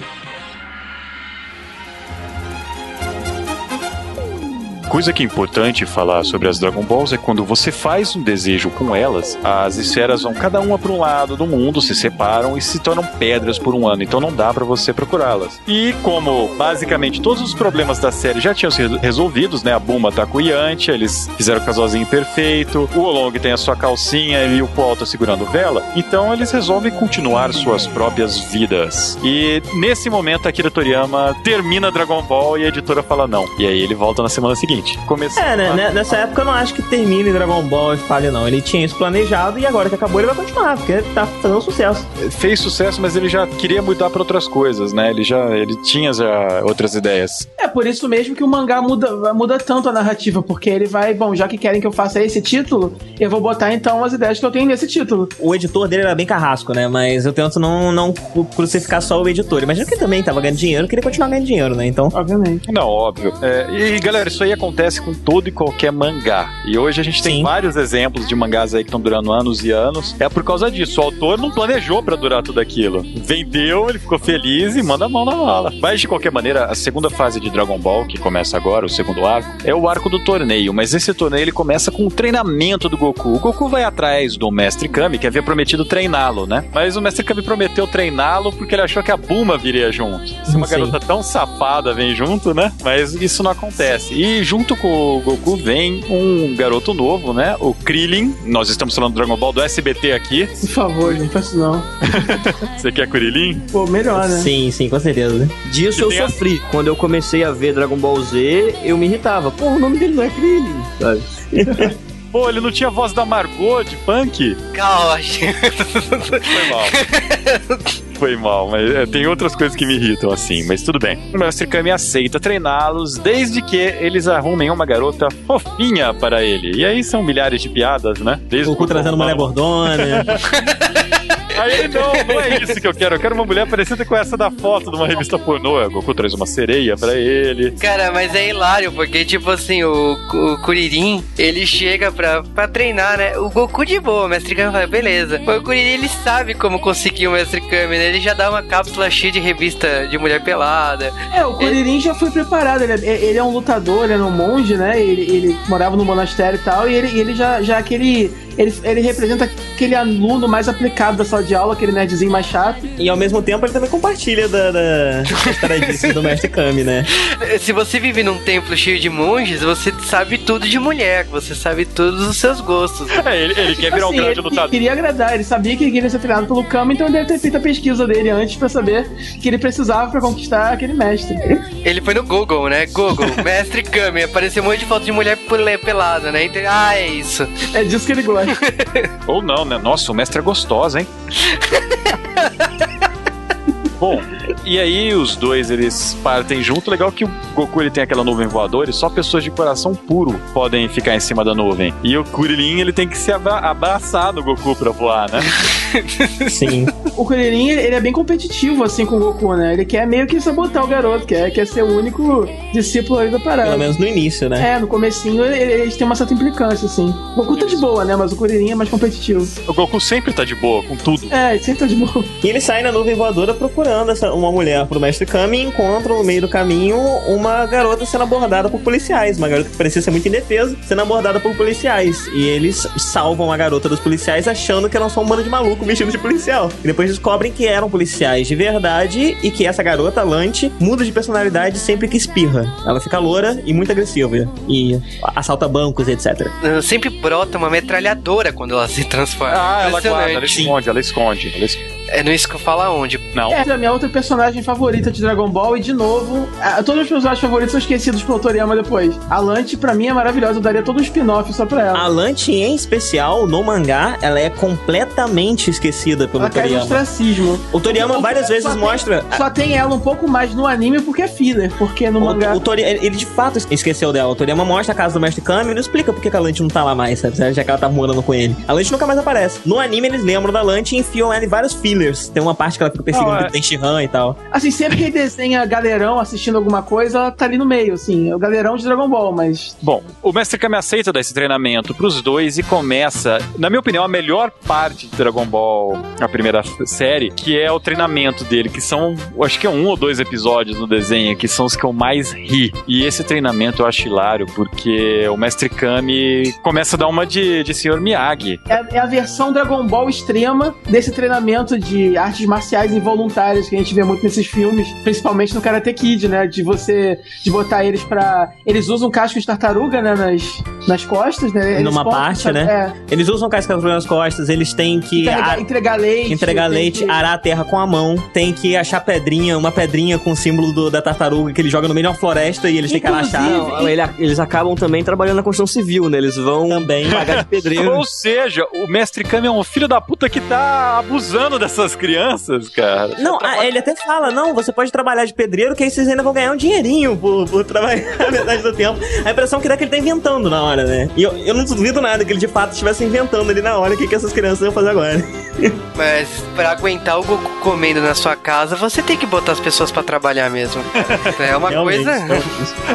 Coisa que é importante falar sobre as Dragon Balls é quando você faz um desejo com elas, as esferas vão cada uma para um lado do mundo, se separam e se tornam pedras por um ano. Então não dá para você procurá-las. E como basicamente todos os problemas da série já tinham sido resolvidos, né? A Buma tá com o Yantia, eles fizeram o casalzinho perfeito, o Olong tem a sua calcinha e o Paul tá segurando vela. Então eles resolvem continuar suas próprias vidas. E nesse momento a Akira Toriyama termina Dragon Ball e a editora fala não. E aí ele volta na semana seguinte. Começou. É, né, né, nessa época eu não acho que termine Dragon Ball e fale, não. Ele tinha isso planejado e agora que acabou ele vai continuar, porque tá fazendo sucesso. Fez sucesso, mas ele já queria mudar para outras coisas, né? Ele já ele tinha já outras ideias. É por isso mesmo que o mangá muda, muda tanto a narrativa, porque ele vai, bom, já que querem que eu faça esse título, eu vou botar então as ideias que eu tenho nesse título. O editor dele era bem carrasco, né? Mas eu tento não, não crucificar só o editor. Imagina que ele também tava ganhando dinheiro, queria continuar ganhando dinheiro, né? Então. Obviamente. Não, óbvio. É, e galera, isso aí acontece com todo e qualquer mangá. E hoje a gente tem Sim. vários exemplos de mangás aí que estão durando anos e anos. É por causa disso. O autor não planejou pra durar tudo aquilo. Vendeu, ele ficou feliz e manda a mão na mala. Mas de qualquer maneira, a segunda fase de Dragon Ball, que começa agora, o segundo arco, é o arco do torneio. Mas esse torneio ele começa com o treinamento do Goku. O Goku vai atrás do Mestre Kami, que havia prometido treiná-lo, né? Mas o Mestre Kami prometeu treiná-lo porque ele achou que a Buma viria junto. Se uma Sim. garota tão safada vem junto, né? Mas isso não acontece. E junto com o Goku vem um garoto novo, né? O Krillin. Nós estamos falando do Dragon Ball do SBT aqui. Por favor, gente, não faça isso não. Você quer Krillin? Pô, melhor, né? Sim, sim, com certeza. né? Disso eu tem a- sofri. Quando eu comecei a ver Dragon Ball Z, eu me irritava. Pô, o nome dele não é Krillin, sabe? Pô, ele não tinha voz da Margot de punk? Calma. Foi mal. Foi mal, mas é, tem outras coisas que me irritam assim, mas tudo bem. O Mestre Kami aceita treiná-los desde que eles arrumem uma garota fofinha para ele. E aí são milhares de piadas, né? Desde O Goku trazendo mulher gordona. Aí ele, não, não é isso que eu quero. Eu quero uma mulher parecida com essa da foto de uma revista pornô. O Goku traz uma sereia pra ele. Cara, mas é hilário, porque, tipo assim, o, o Kuririn, ele chega pra, pra treinar, né? O Goku de boa, o Mestre Kami fala, beleza. Mas o Kuririn, ele sabe como conseguir o Mestre Kami, né? Ele já dá uma cápsula cheia de revista de mulher pelada. É, o Kuririn já foi preparado, ele é, ele é um lutador, ele é um monge, né? Ele, ele morava no monastério e tal, e ele, ele já, já aquele. Ele, ele representa aquele aluno mais aplicado da sala de aula, aquele nerdzinho mais chato. e ao mesmo tempo ele também compartilha da, da, do Mestre Kami, né? Se você vive num templo cheio de monges, você sabe tudo de mulher, você sabe todos os seus gostos. É, ele, ele quer virar um Assim, grande ele lutador. queria agradar, ele sabia que ele queria ser treinado pelo Kama, então ele deve ter feito a pesquisa dele antes pra saber que ele precisava pra conquistar aquele mestre. Ele foi no Google, né? Google, Mestre Kami, apareceu um monte de foto de mulher pelada, né? Então, ah, é isso. É disso que ele gosta. Ou não, né? Nossa, o mestre é gostosa, hein? Bom, e aí os dois eles partem junto. Legal que o Goku ele tem aquela nuvem voadora e só pessoas de coração puro podem ficar em cima da nuvem. E o Kuririn ele tem que se abra abraçar no Goku pra voar, né? Sim. O Kuririn, ele é bem competitivo, assim, com o Goku, né? Ele quer meio que sabotar o garoto, quer, quer ser o único discípulo aí da parada. Pelo menos no início, né? É, no comecinho ele- eles têm uma certa implicância, assim. O Goku tá de boa, né? Mas o Kuririn é mais competitivo. O Goku sempre tá de boa com tudo. É, ele sempre tá de boa. E ele sai na nuvem voadora procurando essa, uma mulher pro Mestre Kami e encontra no meio do caminho uma garota sendo abordada por policiais. Uma garota que parecia ser muito indefesa, sendo abordada por policiais. E eles salvam a garota dos policiais achando que eram só um bando de maluco vestido de policial. E depois descobrem que eram policiais de verdade e que essa garota, Lante, muda de personalidade sempre que espirra. Ela fica loura e muito agressiva. E assalta bancos, etc. Sempre brota uma metralhadora quando ela se transforma. Ah, ela guarda, ela esconde, ela esconde. Ela esconde. É no isso que eu falo aonde. Não. É a minha outra personagem favorita de Dragon Ball. E, de novo, a- todos os personagens favoritos são esquecidos pelo Toriyama depois. A Lante, pra mim, é maravilhosa. Eu daria todo um spin-off só pra ela. A Lante, em especial, no mangá, ela é completamente esquecida pelo Ela Toriyama. ostracismo. O Toriyama várias vezes tem- mostra. Só tem ela um pouco mais no anime porque é filler. Porque no mangá... O, o Tori- ele de fato esqueceu dela. O Toriyama mostra a casa do Mestre Kami e não explica por que que a Lante não tá lá mais, sabe? Já que ela tá morando com ele. A Lante nunca mais aparece. No anime, eles lembram da Lante e enfiam ela em vários filmes fillers. Tem uma parte que ela fica perseguindo é- que tem Shihan e tal. Assim, sempre que ele desenha galerão assistindo alguma coisa, ela tá ali no meio, assim. É o galerão de Dragon Ball, mas. Bom, o Mestre Kami aceita dar esse treinamento pros dois e começa, na minha opinião, a melhor parte de Dragon Ball, a primeira série, que é o treinamento dele, que são, acho que é um ou dois episódios no desenho, que são os que eu mais ri. E esse treinamento eu acho hilário, porque o Mestre Kami começa a dar uma de, de Sr. Miyagi. É, é a versão Dragon Ball extrema desse treinamento de artes marciais involuntárias que a gente vê muito nesses filmes, principalmente no Karate Kid, né? De você. de botar eles pra. Eles usam casco de tartaruga, né? Nas, nas costas, né? Eles Numa podem, parte, sabe? né? É. Eles usam casca nas costas, eles têm que Entregar, a- entregar leite. entregar leite, que- arar a terra com a mão, tem que achar pedrinha, uma pedrinha com o símbolo do- da tartaruga que ele joga no meio de uma floresta e eles têm que Inclusive- achar. Não, ele- eles acabam também trabalhando na construção civil, né? Eles vão Também. pagar de pedreiro. Ou seja, o Mestre Kami é um filho da puta que tá abusando dessas crianças, cara. Não, ah, ele até fala, não, você pode trabalhar de pedreiro que aí vocês ainda vão ganhar um dinheirinho por, por trabalhar a metade do tempo. A impressão que dá é que ele tá inventando na hora, né? E eu, eu não duvido nada que ele de fato estivesse inventando ali na hora o que, que essas crianças iam fazer agora. Mas pra aguentar o Goku comendo na sua casa, você tem que botar as pessoas pra trabalhar mesmo. cara. É uma Realmente, coisa.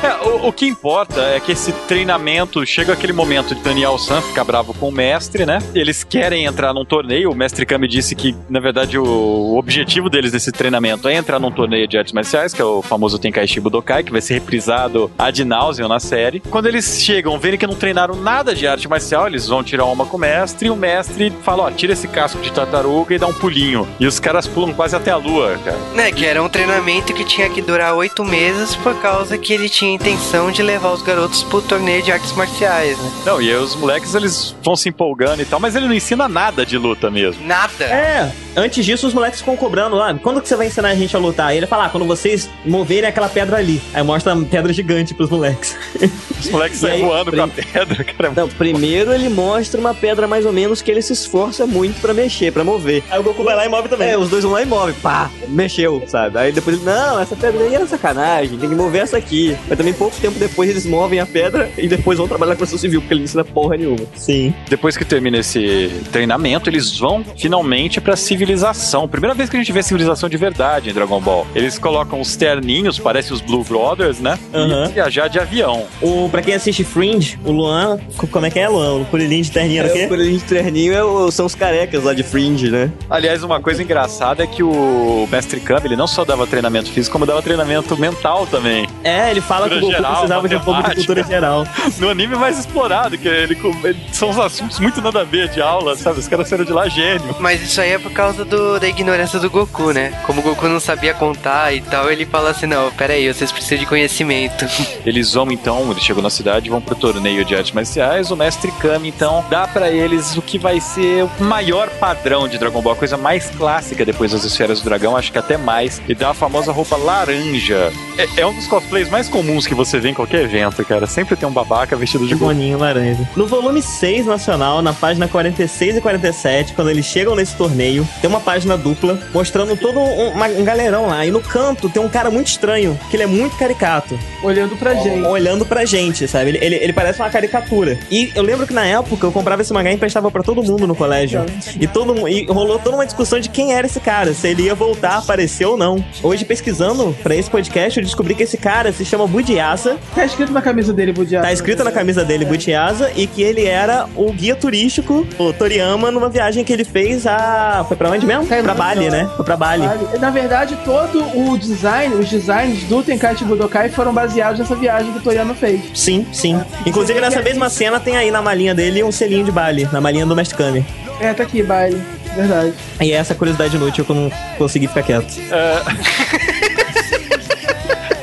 É, o, o que importa é que esse treinamento chega aquele momento de Daniel San ficar bravo com o mestre, né? Eles querem entrar num torneio. O mestre Kami disse que, na verdade, o, o objetivo deles desse treinamento é entrar num torneio de artes marciais, que é o famoso Tenkaichi Budokai, que vai ser reprisado ad nauseam na série. Quando eles chegam, verem que não treinaram nada de arte marcial, eles vão tirar uma com o mestre e o mestre fala: ó, tira esse casco de tartaruga e dá um pulinho. E os caras pulam quase até a lua, cara. Né, que era um treinamento que tinha que durar oito meses por causa que ele tinha intenção de levar os garotos pro torneio de artes marciais, né? Não, e aí os moleques eles vão se empolgando e tal, mas ele não ensina nada de luta mesmo. Nada. É, antes disso os moleques ficam cobrando lá, quando que você vai ensinar a gente a lutar? Ele fala, ah, quando vocês moverem aquela pedra ali. Aí mostra uma pedra gigante pros moleques. Os moleques saem voando com a prim- pedra, cara. Não, primeiro ele mostra uma pedra mais ou menos que ele se esforça muito pra mexer, pra mover. Aí o Goku vai lá e move também. É, os dois vão lá e movem, pá, mexeu, sabe? Aí depois ele, não, essa pedra aí era sacanagem, tem que mover essa aqui. Mas também pouco tempo depois eles movem a pedra e depois vão trabalhar com a civil, porque ele não ensina porra nenhuma. Sim. Depois que termina esse treinamento, eles vão finalmente pra civilização. Primeira vez que a gente vê civilização de verdade em Dragon Ball. Eles colocam os terninhos, parece os Blue Brothers, né? Aham. E viajar de avião. O, pra quem assiste Fringe, o Luan, co- como é que é, Luan? O curilinho de terninho era o É, quê? o coelhinho de terninho é o- são os carecas lá de Fringe, né? Aliás, uma coisa engraçada é que o Mestre Kami, ele não só dava treinamento físico, como dava treinamento mental também. É, ele fala que o Cultura Goku geral, precisava de um pouco de cultura geral. No anime mais explorado, que ele, ele- são uns assuntos muito nada a ver de aula, sabe? Os caras saíram de lá gênio. Mas isso aí é por causa do- da ignorância do Goku, né? Como o Goku não sabia contar e tal, ele fala assim: não, peraí, vocês precisam de conhecimento. Eles vão então, eles chegam na cidade, vão pro torneio de artes marciais. O mestre Kami então dá pra eles o que vai ser o maior padrão de Dragon Ball, a coisa mais clássica depois das esferas do dragão, acho que até mais. E dá a famosa roupa laranja. É, é um dos cosplays mais comuns que você vê em qualquer evento, cara. Sempre tem um babaca vestido de boninho laranja. No volume 6 nacional, na página 46 e 47, quando eles chegam nesse torneio, tem uma página dupla mostrando todo um, uma- um galerão lá. E no canto tem um cara muito estranho, que ele é muito caricato. Olhando pra gente. Olhando pra gente, sabe? Ele, ele, ele parece uma caricatura. E eu lembro que na época eu comprava esse mangá e emprestava pra todo mundo no colégio. E, todo, e rolou toda uma discussão de quem era esse cara, se ele ia voltar a aparecer ou não. Hoje, pesquisando pra esse podcast, eu descobri que esse cara se chama Budiasa. Tá escrito na camisa dele, Budiado. Tá escrito na camisa dele Butiasa e que ele era o guia turístico, o Toriyama, numa viagem que ele fez a. Foi pra onde mesmo? Tá, Pra Bali, né? Foi pra Bali. Na verdade, todo o design, os designs do Tenkaichi Budokai foram baseados nessa viagem que o Toriyama fez. Sim, sim. Inclusive nessa mesma cena tem aí na malinha dele um selinho de Bali, na malinha do Mestre Kami. É, tá aqui, baile. Verdade. E essa curiosidade inútil que eu não consegui ficar quieto.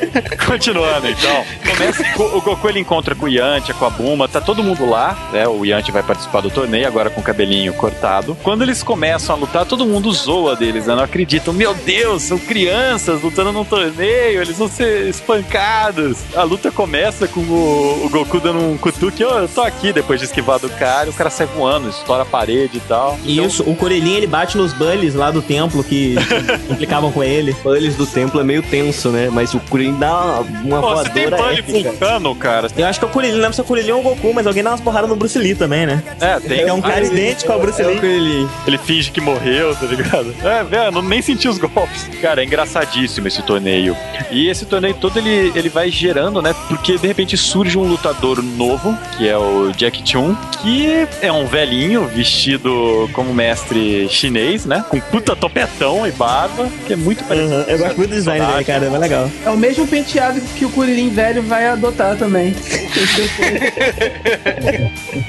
Continuando, então. Começa, o Goku ele encontra com o Yantia, com a Buma, tá todo mundo lá, né? O Yantia vai participar do torneio, agora com o cabelinho cortado. Quando eles começam a lutar, todo mundo zoa deles, né? Não acreditam. Meu Deus, são crianças lutando num torneio, eles vão ser espancados. A luta começa com o, o Goku dando um cutuque, "Ô, eu tô aqui, depois de esquivar do cara, o cara sai voando, estoura a parede e tal. E isso, o Corelinho ele bate nos bullies lá do templo que implicavam com ele. Eles do templo é meio tenso, né? Mas o Kuririn dá uma, Pô, você tem voadora épica. vulcano, cara. Eu acho que é o Kuririn, não lembro se é o Kuririn ou o Goku, mas alguém dá umas porradas no Bruce Lee também, né? É, tem. É um cara idêntico ao Bruce É Lee. Ele finge que morreu, tá ligado? É, velho, não nem senti os golpes. Cara, é engraçadíssimo esse torneio. E esse torneio todo ele, ele vai gerando, né? Porque de repente surge um lutador novo, que é o Jack Chun, que é um velhinho vestido como mestre chinês, né? Com puta topetão e barba, que é muito parecido. Uhum, Eu gosto muito do design dele, cara, é mais legal. É o mesmo penteado que o Kuririn velho vai adotar também.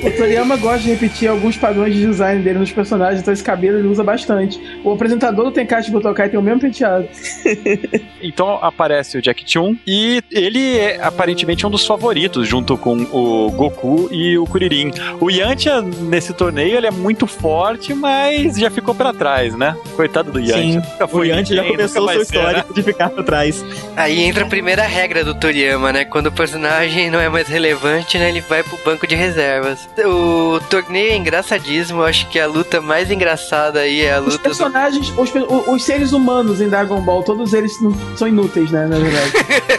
o Toriyama gosta de repetir alguns padrões de design dele nos personagens, então esse cabelo ele usa bastante. O apresentador do Tenkaichi Butokai tem o mesmo penteado. Então aparece o Jack Chun e ele é aparentemente um dos favoritos, junto com o Goku e o Kuririn. O Yantia, nesse torneio, ele é muito forte, mas já ficou pra trás, né? Coitado do Yantia. Sim, Nunca o foi Yanti já começou seu vai ser, né? de ficar pra trás. Aí entra a primeira regra do Toriyama, né? Quando o personagem não é mais relevante, né? Ele vai pro banco de reservas. O torneio é engraçadíssimo. Eu acho que a luta mais engraçada aí é a Os luta do... personagens, os, o- os seres humanos em Dragon Ball, todos eles não- são inúteis, né? Na verdade.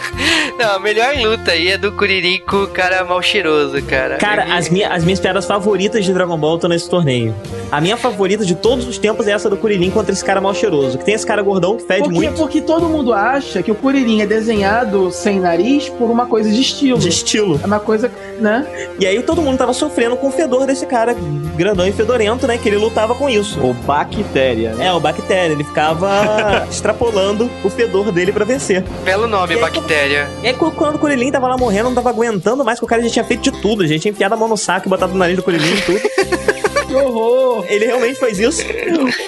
Não, a melhor luta aí é do Kuririn com o cara mal cheiroso, cara. Cara, Ele- as, minha, as minhas piadas favoritas de Dragon Ball estão nesse torneio. A minha favorita de todos os tempos é essa do Kuririn contra esse cara mal cheiroso. Que tem esse cara gordão que fede Porque, muito porque todo mundo acha que o Kuririn é desenhado sem nariz por uma coisa de estilo. de estilo. É uma coisa, né? E aí todo mundo tava sofrendo com o fedor desse cara grandão e fedorento, né? Que ele lutava com isso. O Bactéria, né? É, o Bactéria, ele ficava extrapolando o fedor dele pra vencer. Belo nome, E aí, bactéria. E aí, quando quando o Kuririn tava lá morrendo, não tava aguentando mais, que o cara já tinha feito de tudo. A gente tinha enfiado a mão no saco e botado no nariz do Kuririn e tudo. Que horror! Ele realmente faz isso.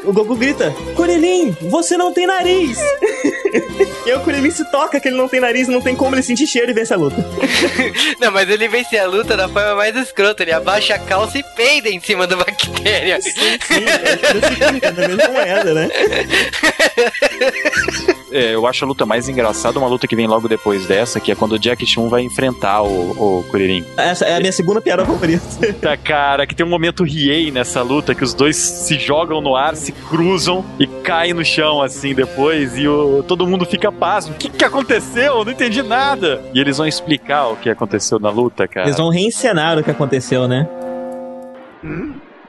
O Goku grita: Kuririn, você não tem nariz! e aí o Kuririn se toca que ele não tem nariz, não tem como ele sentir cheiro e vence a luta. Não, mas ele vence a luta da forma mais escrota. Ele abaixa a calça e peida em cima da bactéria. Sim, é crucifica da mesma moeda, né? É, eu acho a luta mais engraçada, uma luta que vem logo depois dessa, que é quando o Jack Chun vai enfrentar o, o Kuririn. Essa é a minha segunda piada favorita. Tá, cara, que tem um momento riei nessa luta, que os dois se jogam no ar, se cruzam e caem no chão, assim, depois, e o, todo mundo fica pasmo. O que que aconteceu? Eu não entendi nada. E eles vão explicar o que aconteceu na luta, cara. Eles vão reencenar o que aconteceu, né?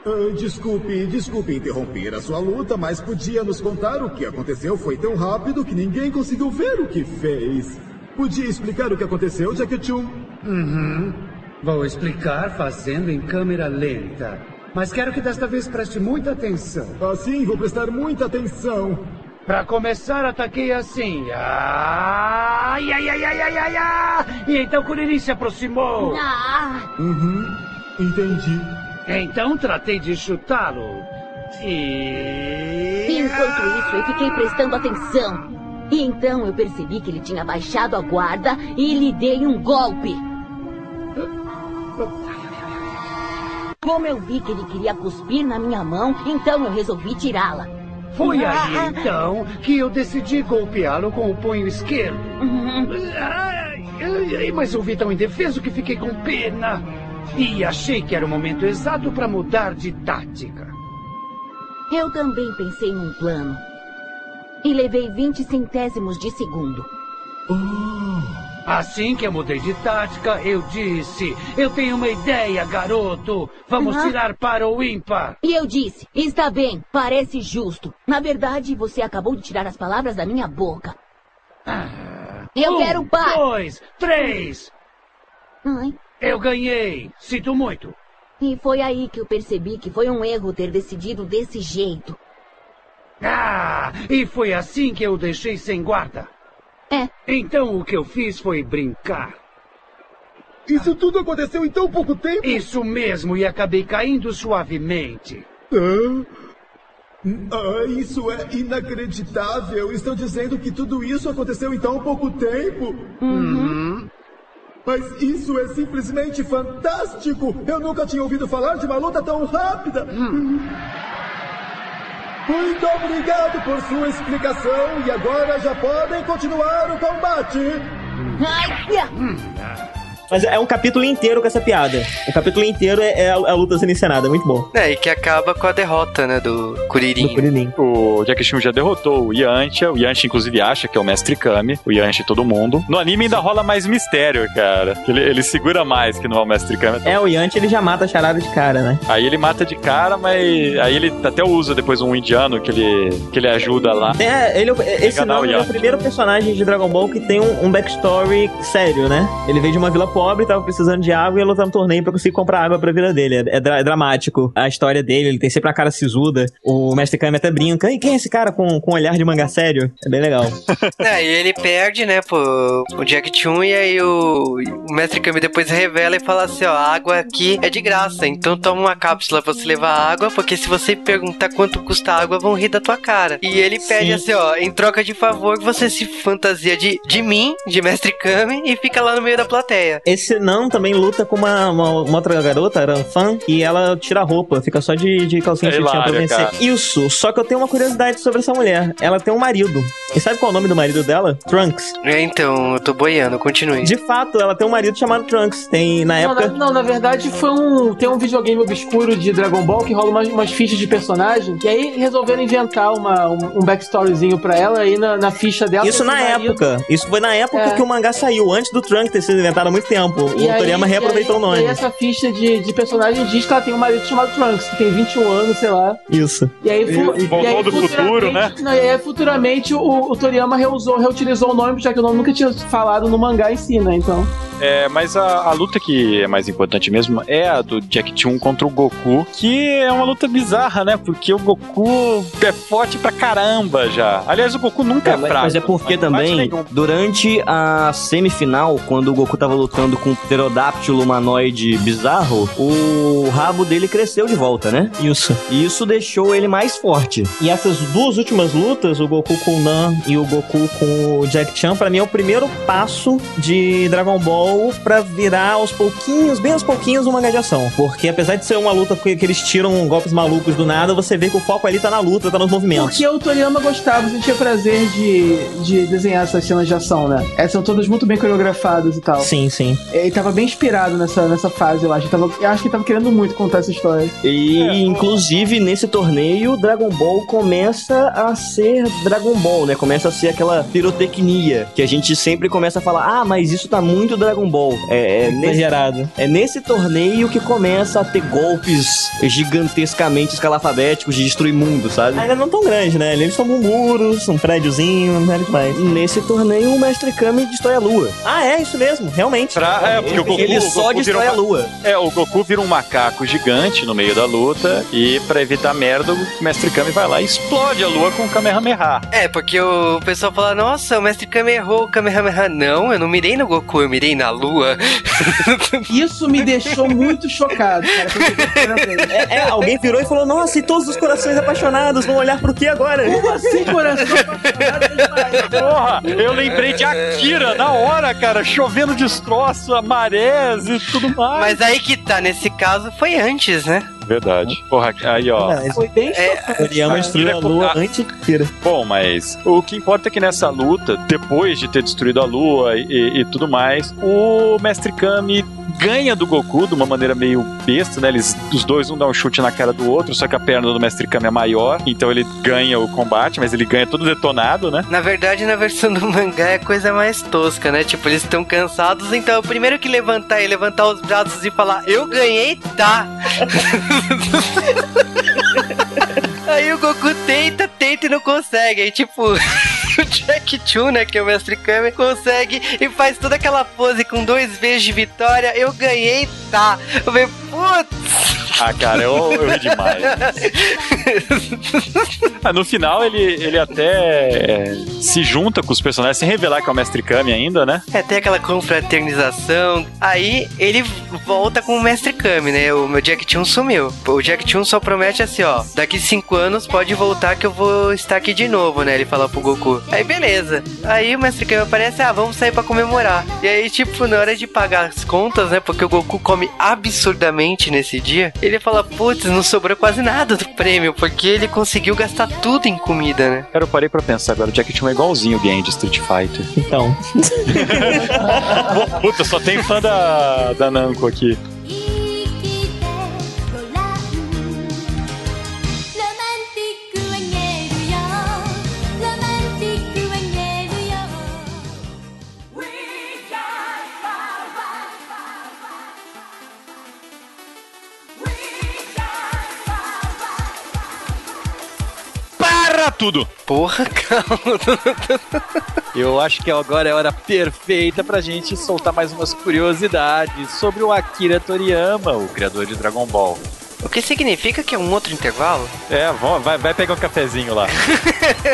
Ah, desculpe, desculpe interromper a sua luta, mas podia nos contar o que aconteceu? Foi tão rápido que ninguém conseguiu ver o que fez. Podia explicar o que aconteceu, Jack Chun? Uhum. Vou explicar fazendo em câmera lenta. Mas quero que desta vez preste muita atenção. Assim, vou prestar muita atenção. Pra começar, ataquei assim. Ai, ai, ai, ai, ai, ai, ai. E então Kuririn se aproximou. Ah, Uhum, entendi. Então tratei de chutá-lo. E... enquanto isso, eu fiquei prestando atenção. E então eu percebi que ele tinha baixado a guarda e lhe dei um golpe. Como eu vi que ele queria cuspir na minha mão, então eu resolvi tirá-la. Foi Ah, aí então que eu decidi golpeá-lo com o punho esquerdo. Uhum. Ai, ai, ai, mas eu vi tão indefeso que fiquei com pena. E achei que era o momento exato para mudar de tática. Eu também pensei num plano. E levei 20 centésimos de segundo. Assim que eu mudei de tática, eu disse: Eu tenho uma ideia, garoto. Vamos Aham. tirar para o ímpar. E eu disse: Está bem, parece justo. Na verdade, você acabou de tirar as palavras da minha boca. Eu um, quero par. Dois, três. Ai, Eu ganhei. Sinto muito. e foi aí que eu percebi que foi um erro ter decidido desse jeito. Ah, e foi assim que eu deixei sem guarda. É, Então o que eu fiz foi brincar. Isso tudo aconteceu em tão pouco tempo? Isso mesmo, e acabei caindo suavemente. Ah, Ah, isso é inacreditável. Estão dizendo que tudo isso aconteceu em tão pouco tempo. Uhum. Mas isso é simplesmente fantástico! Eu nunca tinha ouvido falar de uma luta tão rápida! Muito obrigado por sua explicação e agora já podem continuar o combate! Ai. Mas é um capítulo inteiro com essa piada. O capítulo inteiro é, é a, a luta sendo encenada, é muito bom. É, e que acaba com a derrota, né, do Kuririn. Do Kuririn. O Jack Chan já derrotou o Yantia. O Yantia, inclusive, acha que é o Mestre Kami. O Yantia e todo mundo. No anime ainda rola mais mistério, cara. Ele, ele segura mais que não é o Mestre Kami. É, o Yanti ele já mata a charada de cara, né? Aí ele mata de cara, mas aí ele até usa depois um indiano que ele, que ele ajuda lá. É, ele, esse não o ele é o primeiro personagem de Dragon Ball que tem um, um backstory sério, né? Ele veio de uma vila pobre, tava precisando de água e ia lutar no torneio pra conseguir comprar água pra vila dele. É, é dra- é dramático a história dele, ele tem sempre a cara sisuda. O Mestre Kami até brinca. E quem é esse cara com, com olhar de manga sério? É bem legal. É, e ele perde, né, pro, pro Jack Chun, e aí o, o Mestre Kami depois revela e fala assim, ó, a água aqui é de graça, então toma uma cápsula pra você levar água, porque se você perguntar quanto custa a água, vão rir da tua cara. E ele pede Sim. assim, ó, em troca de favor, você se fantasia de, de mim, de Mestre Kami, e fica lá no meio da plateia. Esse não também luta com uma, uma, uma outra garota, Ranfan, e ela tira a roupa, fica só de, de calcinha É chutinha pra vencer. cara. Isso, só que eu tenho uma curiosidade sobre essa mulher. Ela tem um marido. E sabe qual é o nome do marido dela? Trunks. É, Então, eu tô boiando, continue. De fato, ela tem um marido chamado Trunks. Tem, na Não, época... na, não, na verdade foi um. Tem um videogame obscuro de Dragon Ball que rola umas, umas fichas de personagem. E aí resolveram inventar uma, um, um backstoryzinho pra ela aí na, na ficha dela. Isso na marido- época. Isso foi na época É. que o mangá saiu, antes do Trunks ter sido inventado há muito tempo. E o aí- Toriyama e reaproveitou aí- o E aí nome. essa ficha de, de personagem diz que ela tem um marido chamado Trunks, que tem 21 anos, sei lá. Isso. E aí, fu- E- voltou e aí do futuro, né? Não, e aí futuramente o, o Toriyama reusou, reutilizou o nome, já que o nome nunca tinha falado no mangá em si, né? Então. É, mas a, a luta que é mais importante mesmo é a do Jack Chun contra o Goku, que é uma luta bizarra, né? Porque o Goku é forte pra caramba já. Aliás, o Goku nunca é, É, mas, fraco. mas é porque também, durante a semifinal, quando o Goku tava lutando com o pterodáctilo humanoide bizarro, o rabo dele cresceu de volta, né? Isso. E isso deixou ele mais forte. E essas duas últimas lutas, o Goku com o Nan e o Goku com o Jack Chan, pra mim é o primeiro passo de Dragon Ball pra virar aos pouquinhos, bem aos pouquinhos, uma de ação. Porque apesar de ser uma luta que, eles tiram golpes malucos do nada, você vê que o foco ali tá na luta, tá nos movimentos. Porque o Toriyama gostava, sentia prazer de, de desenhar essas cenas de ação, né? Essas são todas muito bem coreografadas e tal. Sim, sim. Ele tava bem inspirado nessa, nessa fase, eu acho. Tava- eu acho que ele tava querendo muito contar essa história. E, É, inclusive, nesse torneio, Dragon Ball começa a ser Dragon Ball, né? Começa a ser aquela pirotecnia que a gente sempre começa a falar: ah, mas isso tá muito Dragon Ball. É, é, nesse, Exagerado. é nesse torneio que começa a ter golpes gigantescamente escalafabéticos de destruir mundo, sabe? Ainda não tão grande, né? Eles tomam muros, um prédiozinho, não é demais. Nesse torneio, o Mestre Kami destrói a lua. Ah, é, isso mesmo, realmente. Pra- é, porque o Goku, Ele o só Goku destrói vira a uma- lua. É, o Goku vira um macaco gigante no meio da luta e pra evitar merda, o Mestre Kami vai lá e explode a lua com o Kamehameha. É, porque o pessoal fala, nossa, o Mestre Kami errou o Kamehameha. Não, eu não mirei no Goku, eu mirei na Lua. Isso me deixou muito chocado, cara. É, é, alguém virou e falou: Nossa, e todos os corações apaixonados vão olhar pro que agora? Como assim, coração apaixonado? Porra, eu lembrei de Akira na hora, cara, chovendo destroço, marés e tudo mais. Mas aí que tá, nesse caso foi antes, né? Verdade. Porra, aí ó. Foi bem É, Toriyama destruiu a lua antes de Kira. Bom, mas o que importa é que nessa luta, depois de ter destruído a lua e, e- e tudo mais, o Mestre Kami ganha do Goku de uma maneira meio besta, né? Eles, os dois um dá um chute na cara do outro, só que a perna do Mestre Kami é maior, então ele ganha o combate, mas ele ganha todo detonado, né? Na verdade, na versão do mangá é coisa mais tosca, né? Tipo, eles estão cansados, então o primeiro que levantar e levantar os braços e falar, eu ganhei, tá. Aí o Goku tenta, tenta e não consegue. Aí, tipo, o Jack Chun, né, que é o mestre Kami, consegue e faz toda aquela pose com dois vezes de vitória. Eu ganhei, tá. Eu falei, putz. Ah, cara, eu, eu ri demais. Ah, no final, ele, ele até é, se junta com os personagens, sem revelar que é o Mestre Kami ainda, né? É, tem aquela confraternização. Aí ele volta com o Mestre Kami, né? O meu Jack Chun sumiu. O Jack Chun só promete assim, ó. Daqui cinco anos pode voltar que eu vou estar aqui de novo, né? Ele fala pro Goku. Aí beleza. Aí o Mestre Kami aparece, ah, vamos sair pra comemorar. E aí, tipo, na hora de pagar as contas, né? Porque o Goku come absurdamente nesse dia, ele fala: putz, não sobrou quase nada do prêmio, porque ele conseguiu gastar tudo em comida, né? Cara, eu parei pra pensar agora, o Jack Chan é igualzinho o game de Street Fighter. Então. Puta, só tem fã da, da Namco aqui. Tudo! Porra, calma. Eu acho que agora é a hora perfeita pra gente soltar mais umas curiosidades sobre o Akira Toriyama, o criador de Dragon Ball. O que significa que é um outro intervalo? É, vai, vai pegar um cafezinho lá.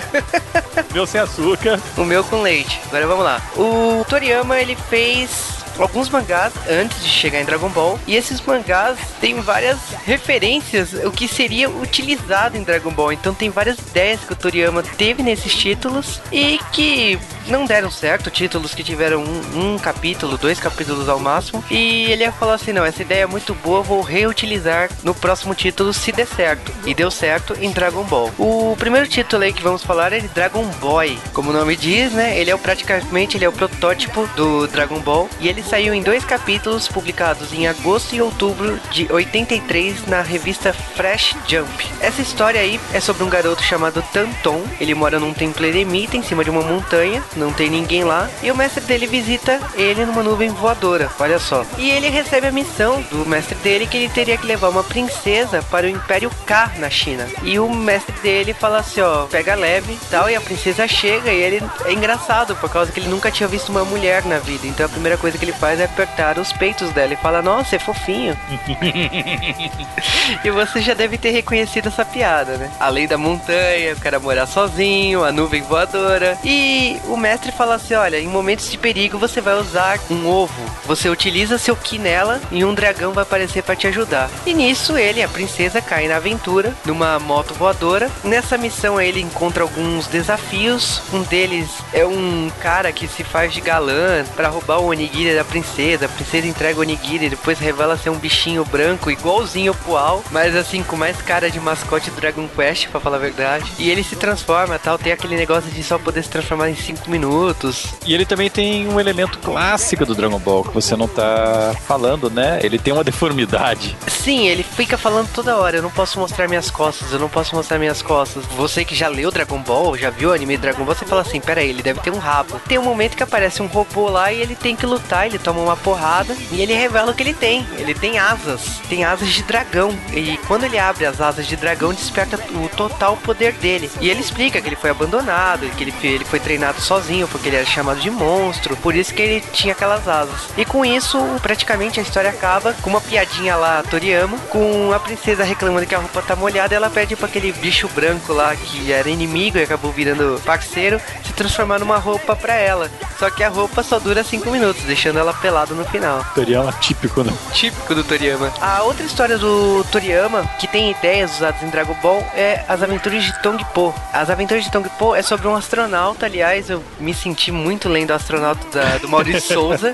Meu sem açúcar. O meu com leite. Agora vamos lá. O Toriyama, ele fez alguns mangás antes de chegar em Dragon Ball. E esses mangás têm várias referências o que seria utilizado em Dragon Ball. Então tem várias ideias que o Toriyama teve nesses títulos e que não deram certo. Títulos que tiveram um, um capítulo, dois capítulos ao máximo. E ele falou assim: não, essa ideia é muito boa, vou reutilizar no próximo título se der certo. E deu certo em Dragon Ball. O primeiro título aí que vamos falar é Dragon Boy. Como o nome diz, né? Ele é o, praticamente ele é o protótipo do Dragon Ball. E ele saiu em dois capítulos publicados em agosto e outubro de 83 na revista Fresh Jump. Essa história aí é sobre um garoto chamado Tanton. Ele mora num templo eremita em cima de uma montanha, não tem ninguém lá, e o mestre dele visita ele numa nuvem voadora, olha só. E ele recebe a missão do mestre dele que ele teria que levar uma princesa para o Império K na China. E o mestre dele fala assim, ó, pega leve tal, e a princesa chega e ele é engraçado, por causa que ele nunca tinha visto uma mulher na vida. Então a primeira coisa que ele faz é apertar os peitos dela e fala, nossa, é fofinho. e você já deve ter reconhecido essa piada, né? Além da montanha, o cara morar sozinho, a nuvem voadora. E o mestre fala assim: olha, em momentos de perigo você vai usar um ovo. Você utiliza seu ki nela e um dragão vai aparecer para te ajudar. E nisso ele, a princesa, cai na aventura numa moto voadora. Nessa missão ele encontra alguns desafios. Um deles é um cara que se faz de galã para roubar o onigiri da princesa. A princesa entrega o onigiri e depois revela ser um bichinho branco igualzinho ao Pual, mas assim com mais cara de mascote do Dragon Quest, pra falar a verdade. E ele se transforma, tal, tem aquele negócio de só poder se transformar em 5 minutos. E ele também tem um elemento clássico do Dragon Ball que você não tá falando, né? Ele tem uma deformidade. Sim, ele fica falando toda hora, eu não posso mostrar minhas costas, eu não posso mostrar minhas costas. Você que já leu Dragon Ball, já viu o anime Dragon Ball, você fala assim, pera aí, ele deve ter um rabo. Tem um momento que aparece um robô lá e ele tem que lutar, ele toma uma porrada e ele revela o que ele tem. Ele tem asas, tem asas de dragão. E quando ele abre as asas de dragão, desperta o total poder dele. E ele explica que ele foi abandonado, que ele, ele foi treinado sozinho, porque ele era chamado de monstro, por isso que ele tinha aquelas asas. E com isso, praticamente a história acaba com uma piadinha lá, Toriyama, com a princesa reclamando que a roupa tá molhada, ela pede pra aquele bicho branco lá, que era inimigo e acabou virando parceiro, se transformar numa roupa pra ela. Só que a roupa só dura 5 minutos, deixando ela pelada no final. Toriyama típico, né? Típico do Toriyama. A outra história do Toriyama, que tem ideias usadas em Dragon Ball, é As Aventuras de Tong Po. As Aventuras de Tong Po é sobre um astronauta, aliás, eu me senti muito lendo o astronauta da- do Maurício Souza.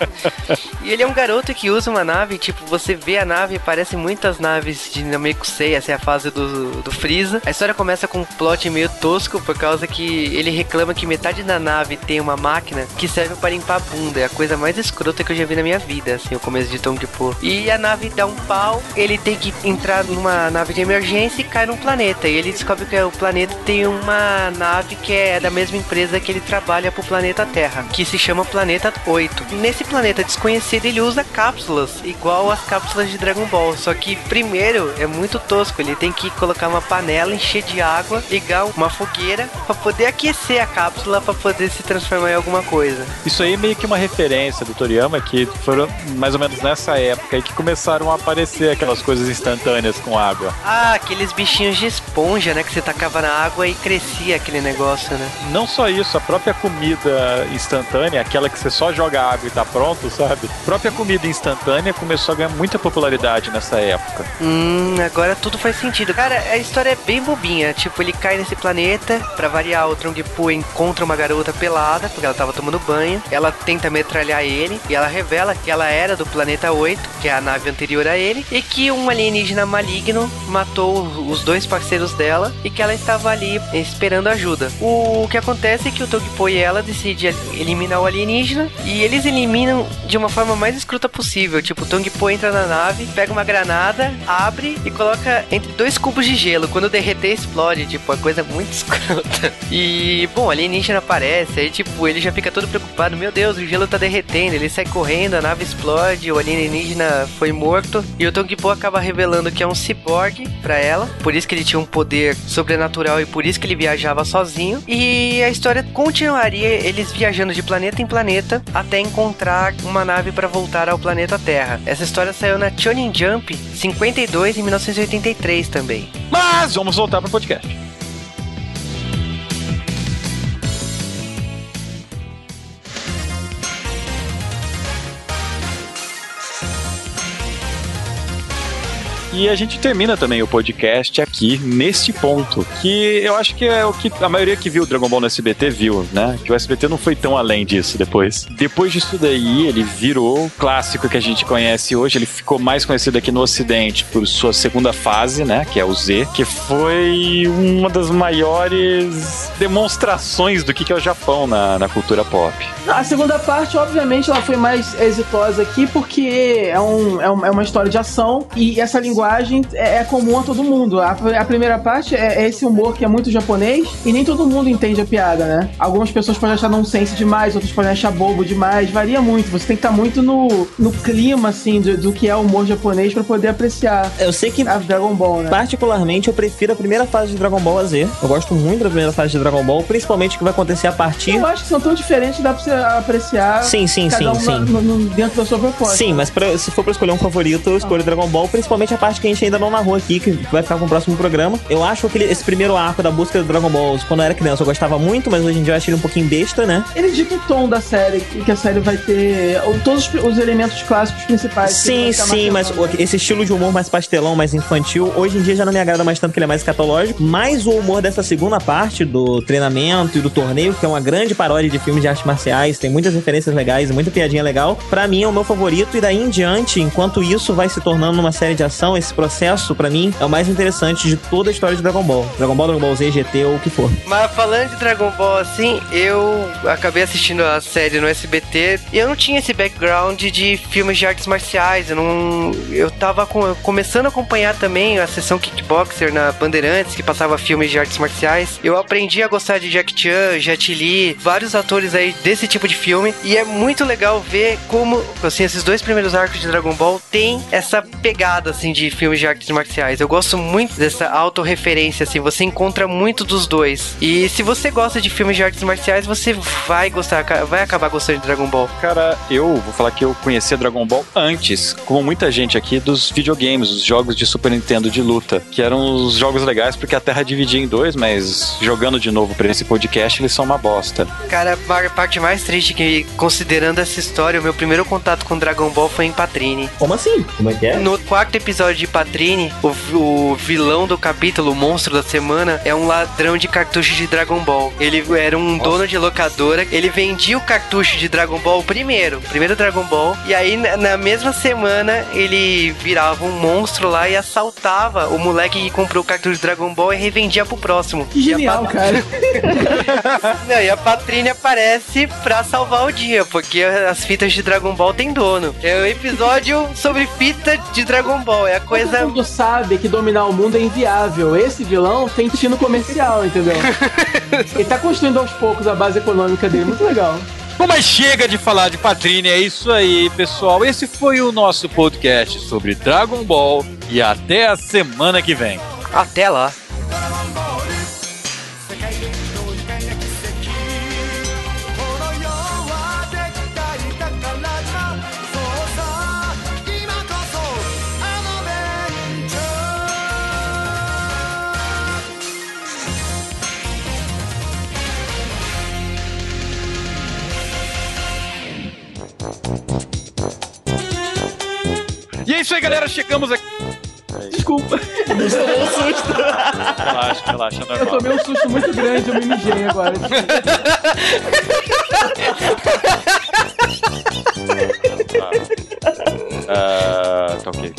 E ele é um garoto que usa uma nave, tipo, você vê a nave, parece muitas naves de Namekusei, essa é a fase do, do Freeza. A história começa com um plot meio tosco, por causa que ele reclama que metade da nave tem uma máquina que serve para limpar a bunda. É a coisa mais escrota que eu já vi na minha vida, assim, o começo de Tong Po. E a nave dá um pau, ele tem que entrar numa nave de emergência e cai num planeta. E ele descobre que o planeta tem uma nave que é da mesma empresa que ele trabalha pro planeta Terra, que se chama Planeta 8. Nesse planeta desconhecido, ele usa cápsulas, igual as cápsulas de Dragon Ball. Só que primeiro é muito tosco, ele tem que colocar uma panela, encher de água, ligar uma fogueira para poder aquecer a cápsula para poder se transformar em alguma coisa. Isso aí é meio que uma referência do Toriyama, que foram mais ou menos nessa época aí que começaram a aparecer aquelas coisas instantâneas com água. Ah, aqueles bichinhos de esponja, né? Que você tacava na água e crescia aquele negócio, né? Não só isso, a própria comida instantânea, aquela que você só joga água e tá pronto, sabe? A própria comida instantânea começou a ganhar muita popularidade nessa época. Hum, agora tudo faz sentido. Cara, a história é bem bobinha. Tipo, ele cai nesse planeta, pra variar, o Trong Po encontra uma garota pelada, porque ela tava tomando banho. Ela tenta metralhar ele e ela revela que ela era do planeta 8, que é a nave anterior a ele, e que um alienígena maligno matou os dois parceiros dela e que ela estava ali esperando ajuda. O que acontece é que o Togpo e ela decidem eliminar o alienígena e eles eliminam de uma forma mais escrota possível. Tipo, o Tongpo entra na nave, pega uma granada, abre e coloca entre dois cubos de gelo. Quando derreter, explode. Tipo, a coisa muito escrota. E, bom, o alienígena aparece, aí, tipo, ele já fica todo preocupado. Meu Deus, o gelo tá derretendo. Ele sai correndo, a nave explode, o alienígena foi morto. E o Tongpo acaba revelando que é um ciborgue pra ela. Por isso que ele tinha um poder sobrenatural e por isso que ele viajava sozinho. E a história continuaria eles viajando de planeta em planeta até encontrar uma nave para voltar ao planeta Terra. Essa história saiu na Shonen Jump 52 em 1983 também. Mas vamos voltar pro podcast. E a gente termina também o podcast aqui neste ponto, que eu acho que é o que a maioria que viu Dragon Ball no SBT viu, né? Que o SBT não foi tão além disso depois. Depois disso daí, ele virou o clássico que a gente conhece hoje. Ele ficou mais conhecido aqui no Ocidente por sua segunda fase, né? Que é o Z, que foi uma das maiores demonstrações do que é o Japão na, na cultura pop. A segunda parte, obviamente, ela foi mais exitosa aqui porque é, um, é, um- é uma história de ação e essa linguagem é, é comum a todo mundo. A, a primeira parte é, é esse humor que é muito japonês e nem todo mundo entende a piada, né? Algumas pessoas podem achar nonsense demais, outras podem achar bobo demais, varia muito. Você tem que estar muito no, no clima, assim, do, do que é o humor japonês pra poder apreciar Eu sei que a Dragon Ball, né? Particularmente, eu prefiro a primeira fase de Dragon Ball a Z. Eu gosto muito da primeira fase de Dragon Ball, principalmente o que vai acontecer a partir. Eu acho que são tão diferentes, dá pra você apreciar Sim, sim, sim, um sim. na- no- no- dentro da sua proposta. Sim, mas pra- se for pra escolher um favorito, eu escolho Dragon Ball, principalmente a parte que a gente ainda não narrou aqui, que vai ficar com o próximo programa. Eu acho que esse primeiro arco da busca do Dragon Balls, quando eu era criança, eu gostava muito, mas hoje em dia eu acho ele um pouquinho besta, né? Ele dita o tom da série, que a série vai ter todos os, os elementos clássicos principais. Sim, sim, mas o- esse estilo de humor mais pastelão, mais infantil, hoje em dia já não me agrada mais tanto que ele é mais escatológico. Mas o humor dessa segunda parte do treinamento e do torneio, que é uma grande paródia de filmes de artes marciais, tem muitas referências legais, muita piadinha legal. Pra mim é o meu favorito e daí em diante, enquanto isso vai se tornando uma série de ação, esse processo pra mim é o mais interessante de toda a história de Dragon Ball. Dragon Ball, Dragon Ball Z, GT ou o que for. Mas falando de Dragon Ball assim, eu acabei assistindo a série no SBT e eu não tinha esse background de filmes de artes marciais. Eu não. Eu tava com- começando a acompanhar também a sessão Kickboxer na Bandeirantes, que passava filmes de artes marciais. Eu aprendi a gostar de Jack Chan, Jet Li, vários atores aí desse tipo de filme. E é muito legal ver como, assim, esses dois primeiros arcos de Dragon Ball tem essa pegada, assim, de filmes de artes marciais. Eu gosto muito dessa autorreferência, assim, você encontra muito dos dois. E se você gosta de filmes de artes marciais, você vai gostar, vai acabar gostando de Dragon Ball. Cara, eu vou falar que eu conhecia Dragon Ball antes, como muita gente aqui, dos videogames, os jogos de Super Nintendo de luta, que eram os jogos legais porque a Terra dividia em dois, mas jogando de novo pra esse podcast, eles são uma bosta. Cara, a parte mais triste é que, considerando essa história, o meu primeiro contato com Dragon Ball foi em Patrine. Como assim? Como é que é? No quarto episódio de Patrine, o, o vilão do capítulo, o monstro da semana, é um ladrão de cartuchos de Dragon Ball. Ele era um dono de locadora, ele vendia o cartucho de Dragon Ball primeiro, primeiro Dragon Ball, e aí na, mesma semana ele virava um monstro lá e assaltava o moleque que comprou o cartucho de Dragon Ball e revendia pro próximo. Que genial, cara. Não, e a Patrine aparece pra salvar o dia, porque as fitas de Dragon Ball tem dono. É o episódio sobre fita de Dragon Ball. É a coisa. Todo mundo sabe que dominar o mundo é inviável. Esse vilão tem destino comercial, entendeu? Ele tá construindo aos poucos a base econômica dele. Muito legal. Bom, mas chega de falar de Patrine, é isso aí, pessoal. Esse foi o nosso podcast sobre Dragon Ball e até a semana que vem. Até lá. E é isso aí, galera. Chegamos aqui. Desculpa. Não um susto. Relaxa, relaxa. É eu tomei um susto muito grande, eu me mijei agora. ah, uh, tá ok.